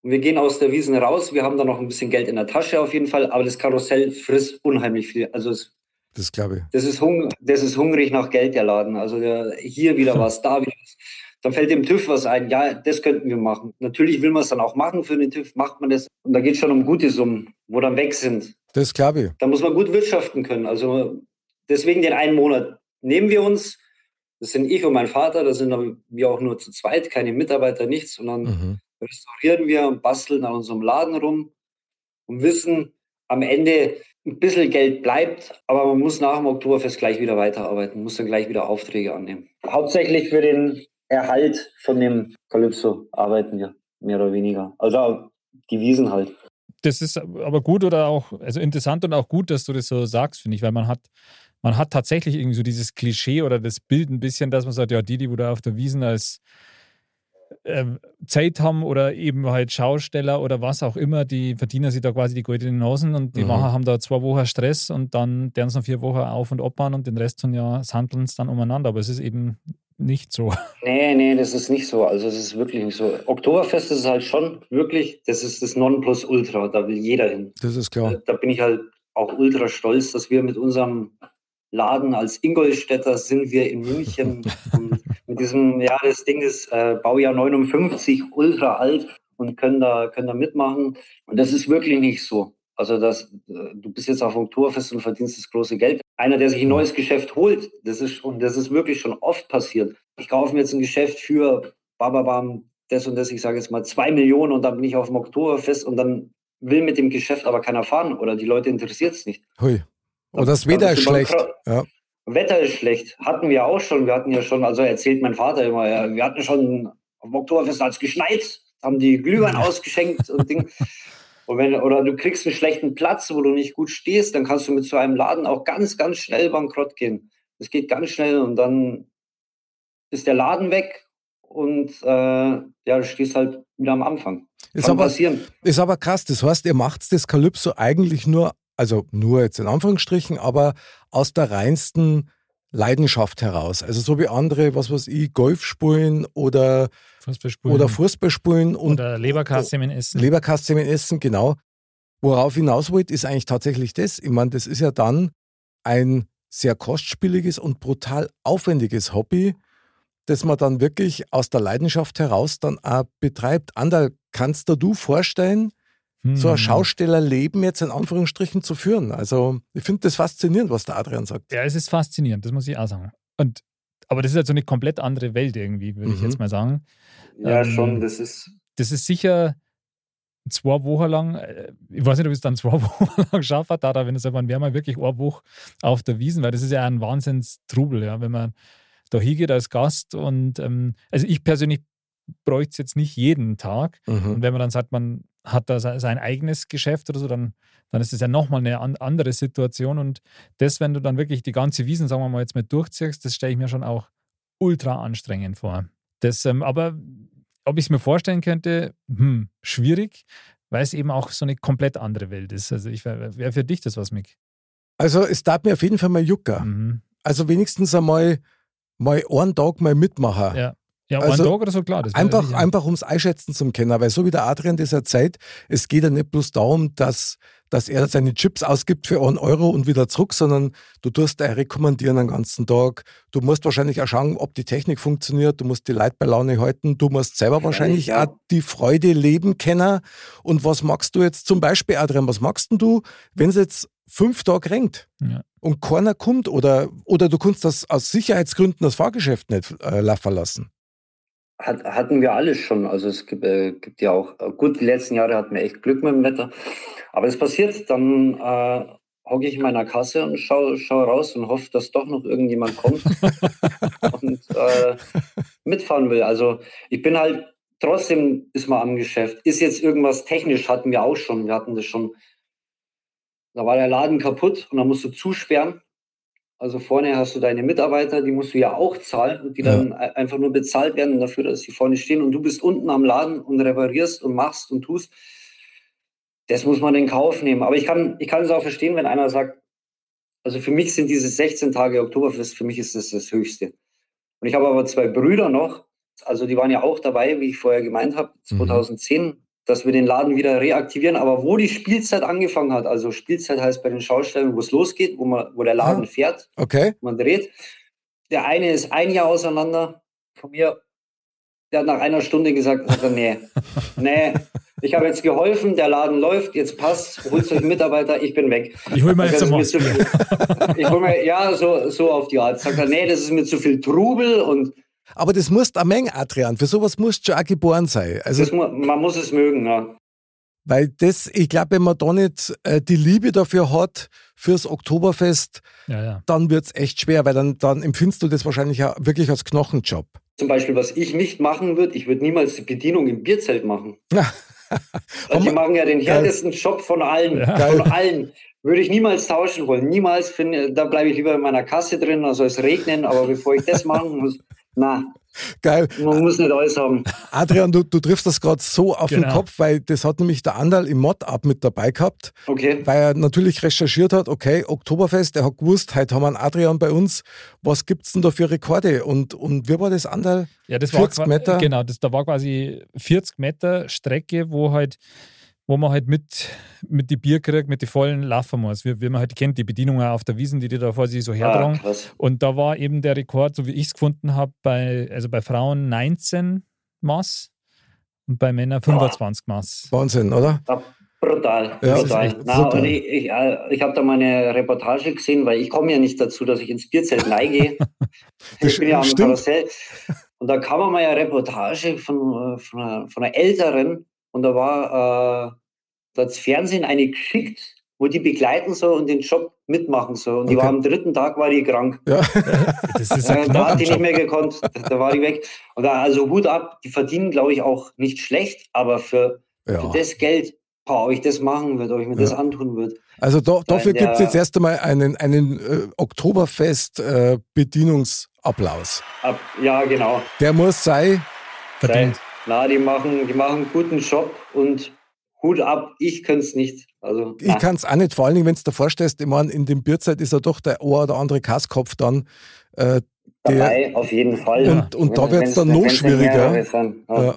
Und wir gehen aus der Wiesen raus. Wir haben dann noch ein bisschen Geld in der Tasche auf jeden Fall. Aber das Karussell frisst unheimlich viel. Also es Das glaube ich. das ist, hung das ist hungrig nach Geld, der Laden. Also der, hier wieder was, da wieder was. Dann fällt dem TÜV was ein. Ja, das könnten wir machen. Natürlich will man es dann auch machen für den TÜV, macht man das. Und da geht es schon um gute Summen, wo dann weg sind. Das glaube ich. Da muss man gut wirtschaften können. Also deswegen den einen Monat nehmen wir uns. Das sind ich und mein Vater, da sind wir auch nur zu zweit, keine Mitarbeiter, nichts. Und dann Mhm. restaurieren wir und basteln an unserem Laden rum und wissen, am Ende ein bisschen Geld bleibt, aber man muss nach dem Oktoberfest gleich wieder weiterarbeiten, muss dann gleich wieder Aufträge annehmen. Hauptsächlich für den Erhalt von dem Calypso arbeiten wir, mehr oder weniger. Also die Wiesen halt. Das ist aber gut oder auch, also interessant und auch gut, dass du das so sagst, finde ich, weil man hat, man hat tatsächlich irgendwie so dieses Klischee oder das Bild ein bisschen, dass man sagt, ja, die, die wo da auf der Wiesen als Zeit haben oder eben halt Schausteller oder was auch immer, die verdienen sich da quasi die goldenen Nasen und die Mhm. machen, haben da zwei Wochen Stress und dann deren sie noch vier Wochen auf und ab machen und den Rest von Jahr sandeln es dann umeinander. Aber es ist eben nicht so. (laughs) Nee, nee, das ist nicht so. Also es ist wirklich nicht so. Oktoberfest ist halt schon wirklich, das ist das Nonplusultra, da will jeder hin. Das ist klar. Da bin ich halt auch ultra stolz, dass wir mit unserem Laden als Ingolstädter sind wir in München (laughs) und mit diesem, ja, das Ding ist äh, Baujahr 59, ultra alt und können da, können da mitmachen. Und das ist wirklich nicht so. Also das, äh, du bist jetzt auf dem Oktoberfest und verdienst das große Geld. Einer, der sich ein neues Geschäft holt, das ist, und das ist wirklich schon oft passiert. Ich kaufe mir jetzt ein Geschäft für bababam, das und das, ich sage jetzt mal zwei Millionen und dann bin ich auf dem Oktoberfest und dann will mit dem Geschäft aber keiner fahren oder die Leute interessiert es nicht. Hui. Oder das Dann Wetter ist schlecht. Ja. Wetter ist schlecht. Hatten wir auch schon. Wir hatten ja schon, also erzählt mein Vater immer, ja, wir hatten schon dem Oktoberfest als geschneit, haben die Glühwein ausgeschenkt und Ding. Und wenn, oder du kriegst einen schlechten Platz, wo du nicht gut stehst, dann kannst du mit so einem Laden auch ganz, ganz schnell bankrott gehen. Das geht ganz schnell und dann ist der Laden weg und äh, ja, du stehst halt wieder am Anfang. Ist Kann aber, passieren. ist aber krass. Das heißt, ihr macht das Kalypso eigentlich nur, also nur jetzt in Anführungsstrichen, aber aus der reinsten Leidenschaft heraus. Also so wie andere, was weiß ich, Golf spielen oder, Fußball spielen. oder Fußball spielen und Oder Leberkassemen essen. Leberkassemen essen, genau. Worauf hinaus wollte, ist eigentlich tatsächlich das. Ich meine, das ist ja dann ein sehr kostspieliges und brutal aufwendiges Hobby, das man dann wirklich aus der Leidenschaft heraus dann auch betreibt. Andal, kannst du dir vorstellen, so ein Hm. Schaustellerleben jetzt in Anführungsstrichen zu führen? Also ich finde das faszinierend, was der Adrian sagt. Ja, es ist faszinierend, das muss ich auch sagen. Und, aber das ist halt so eine komplett andere Welt irgendwie, würde ich Mhm. jetzt mal sagen. Ja, Ähm, schon, das ist. Das ist sicher zwei Wochen lang, äh, ich weiß nicht, ob ich es dann (laughs) zwei Wochen lang schaffe, da, wenn es aber wäre mal wirklich eine Woche auf der Wiesen, weil das ist ja ein Wahnsinnstrubel, ja, wenn man da hingeht als Gast und ähm, also ich persönlich bräuchte es jetzt nicht jeden Tag. Und Mhm. wenn man dann sagt, man hat da se- sein eigenes Geschäft oder so, dann, dann ist das ja nochmal eine an, andere Situation. Und das, wenn du dann wirklich die ganze Wiesen, sagen wir mal, jetzt mit durchziehst, das stelle ich mir schon auch ultra anstrengend vor. Das, ähm, aber ob ich es mir vorstellen könnte, hm, schwierig, weil es eben auch so eine komplett andere Welt ist. Also ich wäre wär für dich das was, Mick. Also es tat mir auf jeden Fall mal Jucker. Mhm. Also wenigstens einmal mal einen Tag mal mitmachen. Ja. Ja, Also Tag oder so, klar. Einfach, sicher- einfach ums Einschätzen zum Kennen, weil so wie der Adrian das erzählt, es geht ja nicht bloß darum, dass, dass er seine Chips ausgibt für einen Euro und wieder zurück, sondern du tust er rekommandieren den ganzen Tag. Du musst wahrscheinlich auch schauen, ob die Technik funktioniert. Du musst die Leute bei Laune halten. Du musst selber wahrscheinlich ja. auch die Freude leben kennen. Und was magst du jetzt zum Beispiel, Adrian, was magst denn du, wenn es jetzt fünf Tage regnet? Ja. Und keiner kommt oder, oder du kannst das aus Sicherheitsgründen das Fahrgeschäft nicht äh, laufen lassen. Hat, hatten wir alles schon. Also es gibt, äh, gibt ja auch, äh, gut, die letzten Jahre hatten wir echt Glück mit dem Wetter. Aber es passiert, dann äh, hocke ich in meiner Kasse und schaue schau raus und hoffe, dass doch noch irgendjemand kommt (laughs) und äh, mitfahren will. Also ich bin halt, trotzdem ist man am Geschäft. Ist jetzt irgendwas technisch, hatten wir auch schon. Wir hatten das schon. Da war der Laden kaputt und dann musst du zusperren. Also vorne hast du deine Mitarbeiter, die musst du ja auch zahlen und die Ja. dann ein- einfach nur bezahlt werden dafür, dass sie vorne stehen und du bist unten am Laden und reparierst und machst und tust. Das muss man in Kauf nehmen. Aber ich kann, ich kann es auch verstehen, wenn einer sagt, also für mich sind diese 16 Tage Oktoberfest, für mich ist das das Höchste. Und ich habe aber zwei Brüder noch, also die waren ja auch dabei, wie ich vorher gemeint habe, Mhm. 2010, dass wir den Laden wieder reaktivieren. Aber wo die Spielzeit angefangen hat, also Spielzeit heißt bei den Schaustellen, wo es losgeht, wo, man, wo der Laden Ah. fährt, Okay? man dreht. Der eine ist ein Jahr auseinander von mir. Der hat nach einer Stunde gesagt, sagt er, nee, (laughs) nee, ich habe jetzt geholfen, der Laden läuft, jetzt passt, holt euch einen Mitarbeiter, ich bin weg. Ich hole mir jetzt ein mir Mostbier. viel. Ich hol mir, ja, so, so auf die Art. Sagt er, nee, das ist mir zu viel Trubel und Aber das musst eine Menge, Adrian. Für sowas musst du schon auch geboren sein. Also, das, mu- man muss es mögen. Ja. weil das, ich glaube, wenn man da nicht äh, die Liebe dafür hat, fürs Oktoberfest, Ja, ja. dann wird es echt schwer, weil dann, dann empfindest du das wahrscheinlich auch wirklich als Knochenjob. Zum Beispiel, was ich nicht machen würde, ich würde niemals die Bedienung im Bierzelt machen. (laughs) Also die machen ja den härtesten Job von allen. Ja. Von allen. Würde ich niemals tauschen wollen. Niemals. Finde, da bleibe ich lieber in meiner Kasse drin, also es regnen. Aber bevor ich das machen muss, na, Geil. man muss nicht alles haben. Adrian, du, du triffst das gerade so auf den Genau. Kopf, weil das hat nämlich der Andal im Mod-Up mit dabei gehabt, Okay. weil er natürlich recherchiert hat, okay, Oktoberfest, er hat gewusst, heute haben wir einen Adrian bei uns, was gibt's denn da für Rekorde? Und, und wie war das, Andal? Ja, das 40 war Meter? Genau, das, da war quasi 40 Meter Strecke, wo halt wo man halt mit, mit die Bier kriegt, mit die vollen laufen muss. Wie, wie man halt kennt, die Bedienungen auf der Wiesen, die die da vor sich so Ah, hertragen. krass. Und da war eben der Rekord, so wie ich es gefunden habe, bei, also bei Frauen 19 Maß und bei Männern 25 Maß. Wahnsinn, oder? Ja, brutal. Ja, brutal. echt Na, brutal. und ich ich, äh, ich habe da mal eine Reportage gesehen, weil ich komme ja nicht dazu, dass ich ins Bierzelt neige. (laughs) ich bin ja am Stimmt. Karussell. Und da kam mal eine Reportage von, äh, von, einer, von einer Älteren und da war äh, da hat's Fernsehen eine geschickt, wo die begleiten soll und den Job mitmachen soll. Und die Okay. war am dritten Tag war die krank. Ja. (laughs) Das ist Äh, ein da hat die nicht mehr gekonnt. Da, war die weg. Und da, also Hut ab, die verdienen, glaube ich, auch nicht schlecht, aber für, für ja. das Geld, boah, ob ich das machen würde, ob ich mir das Ja. antun würde. Also da, dafür gibt es jetzt erst einmal einen, einen äh, Oktoberfest-Bedienungsapplaus. Ab, ja, genau. Der muss sein, verdient. Na, die machen, die machen einen guten Job und Hut ab, ich könnte es nicht. Also, ich kann es auch nicht, vor allen Dingen, wenn du dir vorstellst, ich meine, in dem Bierzeit ist ja doch der ein oder andere Kasskopf dann. Äh, der, Dabei, auf jeden Fall. Und, und da wird es dann noch schwieriger. Ja. Ja.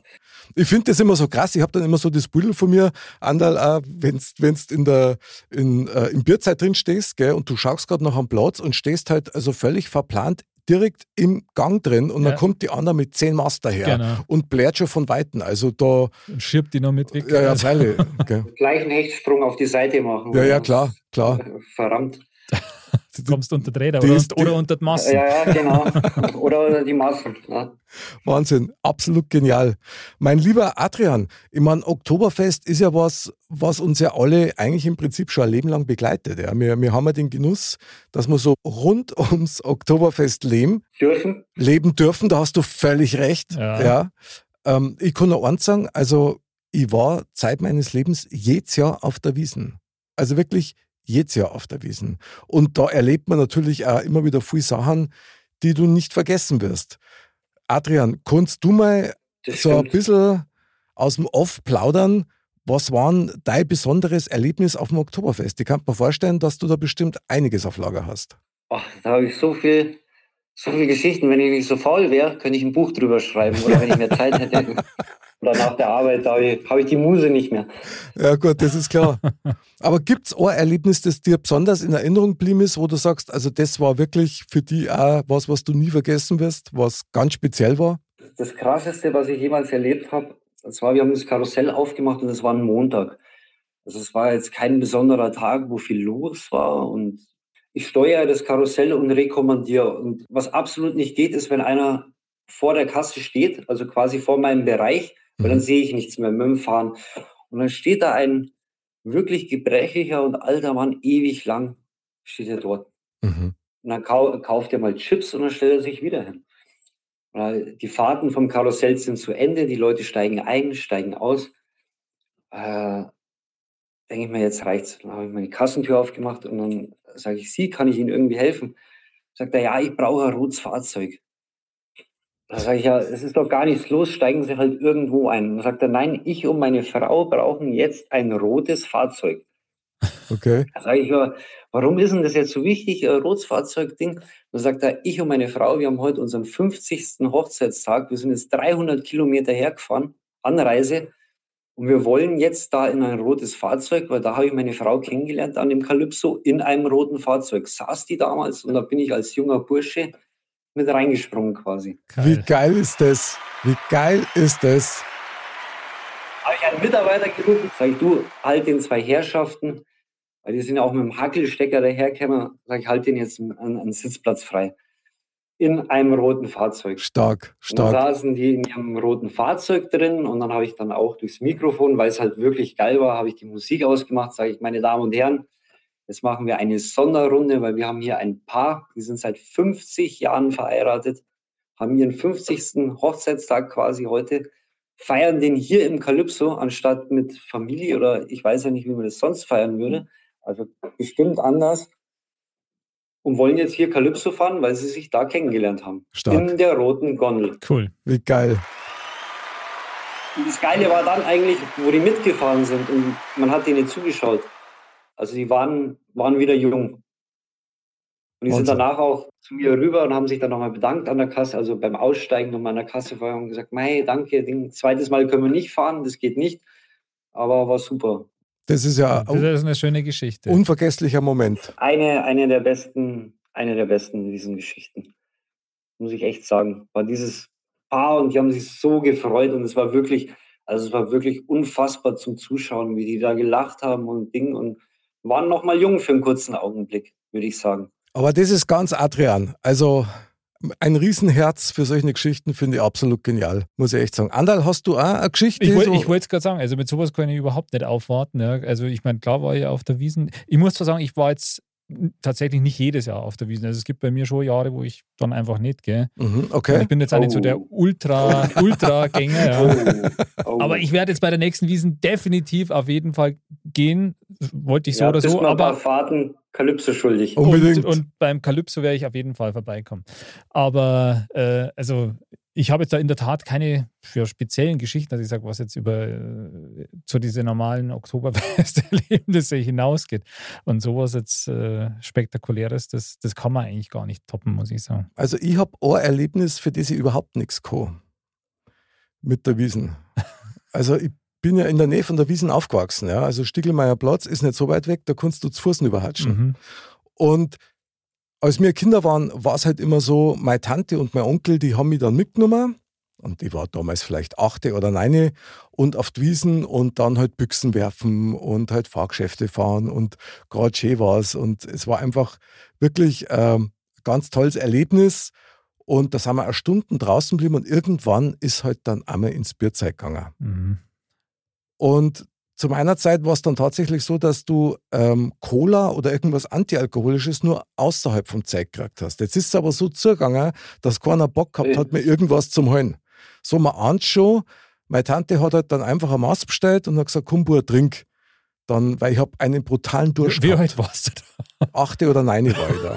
Ich finde das immer so krass. Ich habe dann immer so das Bild von mir, Andal, äh, wenn du in der, in, äh, im Bierzeit drin stehst gell, und du schaust gerade nach einem Platz und stehst halt also völlig verplant direkt im Gang drin und ja. dann kommt die andere mit zehn Master her genau. und blärt schon von Weitem. Also da. Und schirbt die noch mit weg. Ja, ja, freilich. (laughs) Okay. Gleich einen Hechtsprung auf die Seite machen. Ja, ja, klar, klar. Verrammt. Du kommst unter die Räder oder, oder, unter die Massen. Ja, ja, genau. oder unter die Massen. Ja. Wahnsinn, absolut genial. Mein lieber Adrian, ich meine, Oktoberfest ist ja was, was uns ja alle eigentlich im Prinzip schon ein Leben lang begleitet. Ja. Wir, wir haben ja den Genuss, dass wir so rund (laughs) ums Oktoberfest leben. Dürfen. Leben dürfen, da hast du völlig recht. Ja. ja. Ähm, ich kann nur eins sagen, also ich war Zeit meines Lebens jedes Jahr auf der Wiesen. Also wirklich jedes Jahr auf der Wiesen. Und da erlebt man natürlich auch immer wieder viele Sachen, die du nicht vergessen wirst. Adrian, kannst du mal das so stimmt. ein bisschen aus dem Off plaudern? Was war dein besonderes Erlebnis auf dem Oktoberfest? Ich kann mir vorstellen, dass du da bestimmt einiges auf Lager hast. Ach, da habe ich so viel, so viele Geschichten. Wenn ich nicht so faul wäre, könnte ich ein Buch drüber schreiben oder wenn ich mehr Zeit hätte. (laughs) oder nach der Arbeit, da habe ich, hab ich die Muse nicht mehr. Ja gut, das ist klar. (laughs) Aber gibt es ein Erlebnis, das dir besonders in Erinnerung geblieben ist, wo du sagst, also das war wirklich für dich auch was, was du nie vergessen wirst, was ganz speziell war? Das Krasseste, was ich jemals erlebt habe, das war, wir haben das Karussell aufgemacht und es war ein Montag. Also es war jetzt kein besonderer Tag, wo viel los war und ich steuere das Karussell und rekommandiere. Und was absolut nicht geht, ist, wenn einer vor der Kasse steht, also quasi vor meinem Bereich, weil dann mhm. sehe ich nichts mehr mit dem Fahren. Und dann steht da ein wirklich gebrechlicher und alter Mann, ewig lang, steht er dort. Mhm. Und dann kau kauft er mal Chips und dann stellt er sich wieder hin. Die Fahrten vom Karussell sind zu Ende, die Leute steigen ein, steigen aus. Äh, denke ich mir, jetzt reicht's. Dann habe ich meine Kassentür aufgemacht und dann sage ich, Sie, kann ich Ihnen irgendwie helfen? Sagt er, ja, ich brauche ein rotes Fahrzeug. Da sage ich ja, es ist doch gar nichts los, steigen Sie halt irgendwo ein. Dann sagt er, nein, ich und meine Frau brauchen jetzt ein rotes Fahrzeug. Okay. Da sage ich ja, warum ist denn das jetzt so wichtig, ein rotes Fahrzeugding? Dann sagt er, ich und meine Frau, wir haben heute unseren 50. Hochzeitstag, wir sind jetzt 300 Kilometer hergefahren, Anreise, und wir wollen jetzt da in ein rotes Fahrzeug, weil da habe ich meine Frau kennengelernt an dem Calypso in einem roten Fahrzeug. Saß die damals und da bin ich als junger Bursche mit reingesprungen quasi. Geil. Wie geil ist das? Wie geil ist das? Habe ich einen Mitarbeiter gerufen, sage ich, du, halt den zwei Herrschaften, weil die sind ja auch mit dem Hackelstecker dahergekommen, sage ich, halt den jetzt einen, einen Sitzplatz frei. In einem roten Fahrzeug. Stark, stark. Und da saßen die in ihrem roten Fahrzeug drin und dann habe ich dann auch durchs Mikrofon, weil es halt wirklich geil war, habe ich die Musik ausgemacht, sage ich, meine Damen und Herren, Jetzt machen wir eine Sonderrunde, weil wir haben hier ein Paar, die sind seit 50 Jahren verheiratet, haben ihren 50. Hochzeitstag quasi heute, feiern den hier im Calypso, anstatt mit Familie oder ich weiß ja nicht, wie man das sonst feiern würde. Also bestimmt anders. Und wollen jetzt hier Calypso fahren, weil sie sich da kennengelernt haben. Stark. In der roten Gondel. Cool. Wie geil. Und das Geile war dann eigentlich, wo die mitgefahren sind und man hat denen zugeschaut. Also die waren, waren wieder jung. Und die sind danach auch zu mir rüber und haben sich dann nochmal bedankt an der Kasse, also beim Aussteigen nochmal an der Kasse vorher und gesagt, hey, danke, ein zweites Mal können wir nicht fahren, das geht nicht, aber war super. Das ist ja das ist eine schöne Geschichte. Unvergesslicher Moment. Eine, eine der besten, eine der besten in diesen Geschichten. Muss ich echt sagen. War dieses Paar und die haben sich so gefreut und es war wirklich, also es war wirklich unfassbar zum Zuschauen, wie die da gelacht haben und Ding und waren noch mal jung für einen kurzen Augenblick, würde ich sagen. Aber das ist ganz Adrian. Also ein Riesenherz für solche Geschichten finde ich absolut genial, muss ich echt sagen. Andal, hast du auch eine Geschichte? Ich, wollte so es gerade sagen, also mit sowas kann ich überhaupt nicht aufwarten. Ja. Also ich meine, klar war ich auf der Wiesen. Ich muss zwar sagen, ich war jetzt tatsächlich nicht jedes Jahr auf der Wiesn. Also es gibt bei mir schon Jahre, wo ich dann einfach nicht gehe. Mhm, okay. ich bin jetzt auch oh. nicht so der Ultra, (laughs) Ultra-Gänger. Ja. Oh. Oh. Aber ich werde jetzt bei der nächsten Wiesen definitiv auf jeden Fall gehen. Wollte ich so ja, oder so. Aber Fahrten Kalypso schuldig. Unbedingt. Und, und beim Kalypso werde ich auf jeden Fall vorbeikommen. Aber äh, also ich habe jetzt da in der Tat keine für speziellen Geschichten, dass ich sage, was jetzt über äh, zu diese normalen Oktoberfest-Erlebnisse hinausgeht. Und sowas jetzt äh, Spektakuläres, das, das kann man eigentlich gar nicht toppen, muss ich sagen. Also ich habe ein Erlebnis, für das ich überhaupt nichts kann. Mit der Wiesen. (laughs) Also ich bin ja in der Nähe von der Wiesen aufgewachsen. Ja? Also Stiegelmeier Platz ist nicht so weit weg, da kannst du zu Fuß überhatschen. Mhm. Und als wir Kinder waren, war es halt immer so, meine Tante und mein Onkel, die haben mich dann mitgenommen. Und ich war damals vielleicht achte oder neune und auf die Wiesen und dann halt Büchsen werfen und halt Fahrgeschäfte fahren und gerade schön war es. Und es war einfach wirklich ein ähm, ganz tolles Erlebnis. Und da sind wir auch Stunden draußen geblieben und irgendwann ist halt dann einmal ins Bierzeit gegangen. Mhm. Und zu meiner Zeit war es dann tatsächlich so, dass du ähm, Cola oder irgendwas Antialkoholisches nur außerhalb vom Zeug gekriegt hast. Jetzt ist es aber so zugegangen, dass keiner Bock gehabt hat, mir irgendwas zum Holen. So, man ahnt schon, meine Tante hat halt dann einfach ein Maß bestellt und hat gesagt, komm, Bur, trink. Dann, weil ich habe einen brutalen Durst Wie alt warst du da? Achte oder neune war ich da.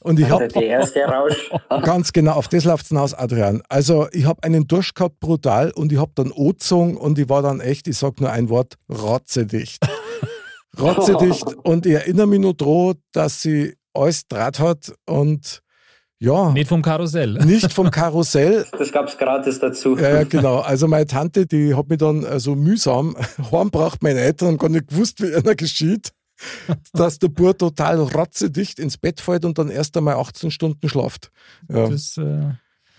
Und ich habe der erste Rausch. (laughs) ganz genau, auf das läuft es hinaus, Adrian. Also ich habe einen Durst gehabt, brutal, und ich habe dann O-Zung und ich war dann echt, ich sage nur ein Wort, rotzedicht. (laughs) rotzedicht. und ich erinnere mich nur daran, dass sie alles draht hat und ja. Nicht vom Karussell. Nicht vom Karussell. (laughs) Das gab es gratis dazu. Ja, ja, genau. Also meine Tante, die hat mich dann so also mühsam heimgebracht, meine Eltern haben gar nicht gewusst, wie einer geschieht dass der Bur total rotzedicht ins Bett fällt und dann erst einmal 18 Stunden schlaft. Ja. Das äh,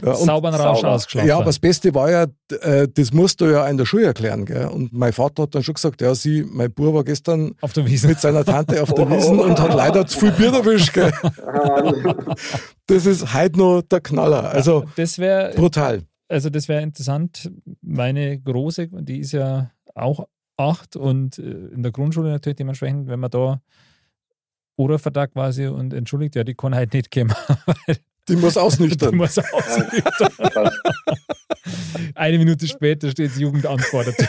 ja, sauberen Rausch sauber. ausgeschlafen. Ja, aber das Beste war ja, äh, das musst du ja in der Schule erklären. Gell? Und mein Vater hat dann schon gesagt, ja, sie, mein Bur war gestern auf der Wiesen. mit seiner Tante auf der (laughs) Wiesen und hat leider zu viel Bier erwischt. Gell? (laughs) das ist heute noch der Knaller. Also das wär, brutal. Also das wäre interessant. Meine Große, die ist ja auch acht und äh, in der Grundschule natürlich dementsprechend, wenn man da Ohrvertrag quasi und entschuldigt, ja, die kann halt nicht kommen. (laughs) Die muss ausnüchtern. (laughs) Die muss ausnüchtern. Eine Minute später steht das Jugendamt vor der Tür.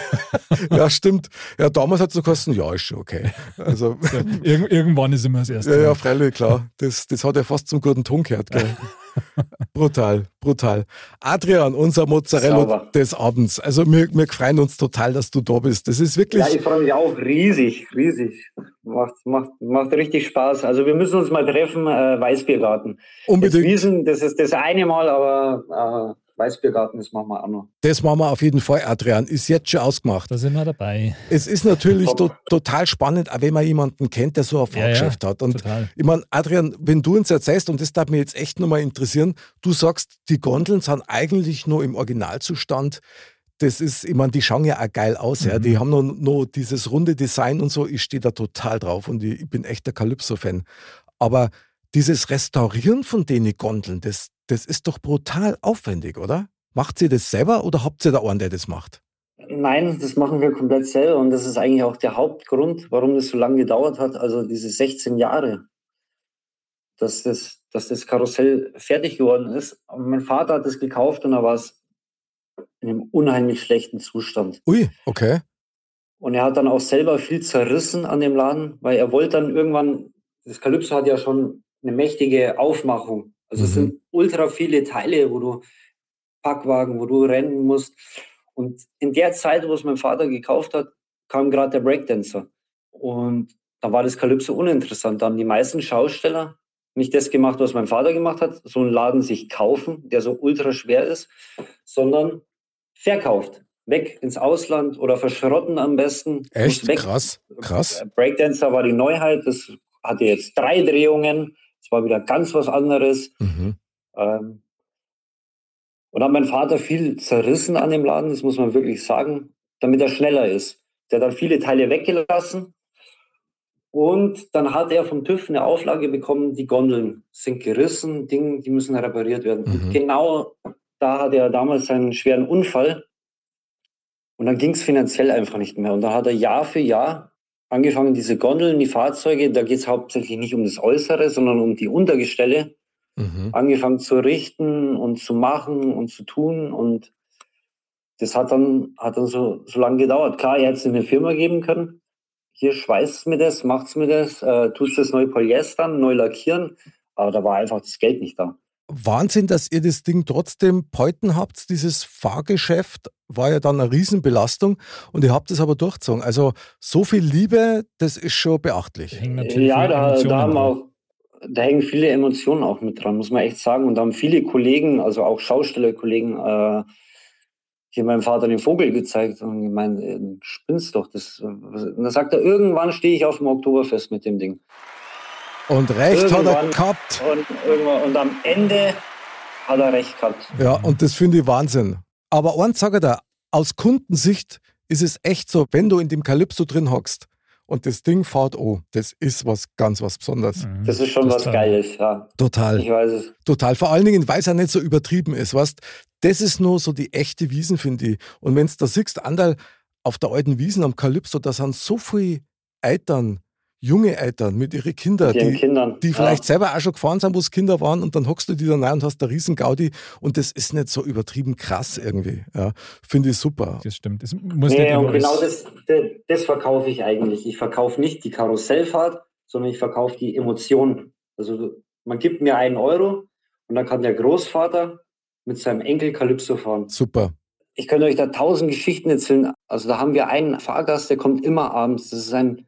Ja, stimmt. Ja, damals hat es so kosten, ja, ist schon okay. Also, ja, irgendwann ist immer das erste. Ja, ja, freilich, klar. Das, das hat ja fast zum guten Ton gehört, gell? (laughs) (laughs) brutal, brutal. Adrian, unser Mozzarella Sauber. des Abends. Also wir, wir freuen uns total, dass du da bist. Das ist wirklich. Ja, ich freue mich auch riesig, riesig. Macht, macht, macht richtig Spaß. Also wir müssen uns mal treffen, äh, Weißbiergarten. Unbedingt. Jetzt Wiesen, das ist das eine Mal, aber äh, Weißbiergarten, das machen wir auch noch. Das machen wir auf jeden Fall, Adrian. Ist jetzt schon ausgemacht. Da sind wir dabei. Es ist natürlich to total spannend, auch wenn man jemanden kennt, der so ein Fahrgeschäft ja, ja, hat. Und total. ich meine, Adrian, wenn du uns erzählst, und das darf mich jetzt echt nochmal interessieren, du sagst, die Gondeln sind eigentlich nur im Originalzustand. Das ist, ich meine, die schauen ja auch geil aus, mhm. ja. Die haben noch, noch dieses runde Design und so. Ich stehe da total drauf und ich, ich bin echt der Calypso-Fan. Aber dieses Restaurieren von den Gondeln, das, das ist doch brutal aufwendig, oder? Macht ihr das selber oder habt ihr da einen, der das macht? Nein, das machen wir komplett selber und das ist eigentlich auch der Hauptgrund, warum das so lange gedauert hat, also diese 16 Jahre, dass das, dass das Karussell fertig geworden ist. Aber mein Vater hat es gekauft und da war es in einem unheimlich schlechten Zustand. Ui, okay. Und er hat dann auch selber viel zerrissen an dem Laden, weil er wollte dann irgendwann, das Kalypso hat ja schon eine mächtige Aufmachung. Also mhm. es sind ultra viele Teile, wo du Packwagen, wo du rennen musst. Und in der Zeit, wo es mein Vater gekauft hat, kam gerade der Breakdancer. Und da war das Kalypso uninteressant. Da haben die meisten Schausteller nicht das gemacht, was mein Vater gemacht hat, so einen Laden sich kaufen, der so ultra schwer ist, sondern verkauft. Weg ins Ausland oder verschrotten am besten. Echt? Krass, krass. Breakdancer war die Neuheit. Das hatte jetzt drei Drehungen. Es war wieder ganz was anderes. Mhm. Ähm, und hat mein Vater viel zerrissen an dem Laden, das muss man wirklich sagen, damit er schneller ist. Der hat dann viele Teile weggelassen. Und dann hat er vom TÜV eine Auflage bekommen, die Gondeln sind gerissen, Dinge, die müssen repariert werden. Mhm. Genau da hatte er damals einen schweren Unfall. Und dann ging es finanziell einfach nicht mehr. Und da hat er Jahr für Jahr angefangen, diese Gondeln, die Fahrzeuge, da geht es hauptsächlich nicht um das Äußere, sondern um die Untergestelle, mhm. angefangen zu richten und zu machen und zu tun. Und das hat dann, hat dann so, so lange gedauert. Klar, er hätte es in eine Firma geben können. Hier schweißt mir das, macht es mir das, äh, tust das neu polyestern, neu lackieren. Aber da war einfach das Geld nicht da. Wahnsinn, dass ihr das Ding trotzdem behalten habt. Dieses Fahrgeschäft war ja dann eine Riesenbelastung und ihr habt es aber durchgezogen. Also so viel Liebe, das ist schon beachtlich. Ja, da, da, haben auch, da hängen viele Emotionen auch mit dran, muss man echt sagen. Und da haben viele Kollegen, also auch Schaustellerkollegen, äh, hier meinem Vater den Vogel gezeigt und gemeint, du spinnst doch. Das, und dann sagt er, irgendwann stehe ich auf dem Oktoberfest mit dem Ding. Und recht irgendwann, hat er gehabt. Und, und am Ende hat er recht gehabt. Ja, und das finde ich Wahnsinn. Aber eins sage ich da, aus Kundensicht ist es echt so, wenn du in dem Calypso drin hockst und das Ding fährt oh, das ist was ganz was Besonderes. Mhm. Das ist schon Total. was Geiles, ja. Total. Ich weiß es. Total. Vor allen Dingen, weil es ja nicht so übertrieben ist, weißt das ist nur so die echte Wiesen, finde ich. Und wenn du da siehst, Andal auf der alten Wiesen am Calypso, da sind so viele Eltern, junge Eltern mit ihren Kindern, die, Kindern. die vielleicht selber auch schon gefahren sind, wo es Kinder waren und dann hockst du die da rein und hast da riesen Gaudi und das ist nicht so übertrieben krass irgendwie. Ja, Finde ich super. Das stimmt. Das muss nee, und genau das, das, das verkaufe ich eigentlich. Ich verkaufe nicht die Karussellfahrt, sondern ich verkaufe die Emotionen. Also man gibt mir einen Euro und dann kann der Großvater mit seinem Enkel Calypso fahren. Super. Ich könnte euch da tausend Geschichten erzählen. Also da haben wir einen Fahrgast, der kommt immer abends. Das ist ein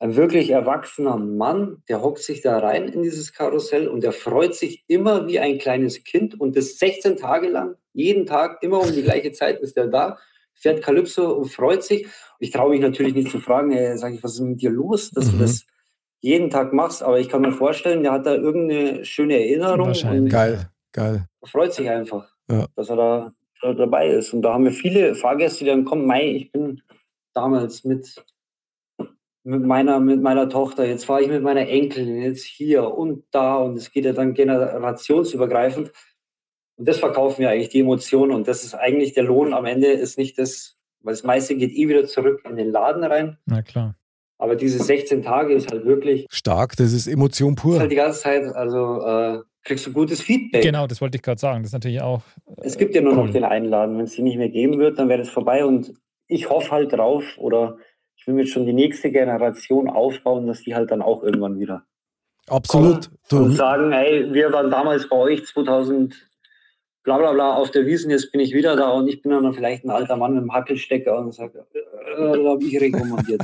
ein wirklich erwachsener Mann, der hockt sich da rein in dieses Karussell und der freut sich immer wie ein kleines Kind und das 16 Tage lang, jeden Tag, immer um die gleiche Zeit ist er da, fährt Kalypso und freut sich. Ich traue mich natürlich nicht zu fragen, äh, sage ich, was ist mit dir los, dass mhm. du das jeden Tag machst, aber ich kann mir vorstellen, der hat da irgendeine schöne Erinnerung. Wahrscheinlich. Geil, geil. Freut sich einfach, ja. dass er da, da dabei ist. Und da haben wir viele Fahrgäste, die dann kommen, Mai, ich bin damals mit mit meiner, mit meiner Tochter, jetzt fahre ich mit meiner Enkelin, jetzt hier und da und es geht ja dann generationsübergreifend. Und das verkaufen wir eigentlich, die Emotionen und das ist eigentlich der Lohn am Ende ist nicht das, weil das meiste geht eh wieder zurück in den Laden rein. Na klar. Aber diese 16 Tage ist halt wirklich. Stark, das ist Emotion pur. Ist halt die ganze Zeit, also äh, kriegst du gutes Feedback. Genau, das wollte ich gerade sagen. Das ist natürlich auch. Äh, es gibt ja nur cool. noch den Einladen. Wenn es die nicht mehr geben wird, dann wäre das vorbei. Und ich hoffe halt drauf oder ich will mir schon die nächste Generation aufbauen, dass die halt dann auch irgendwann wieder Absolut. und sagen, hey, wir waren damals bei euch 2000 bla bla bla auf der Wiesen, jetzt bin ich wieder da und ich bin dann vielleicht ein alter Mann mit einem Hackelstecker und sage, äh, da habe ich rekommandiert.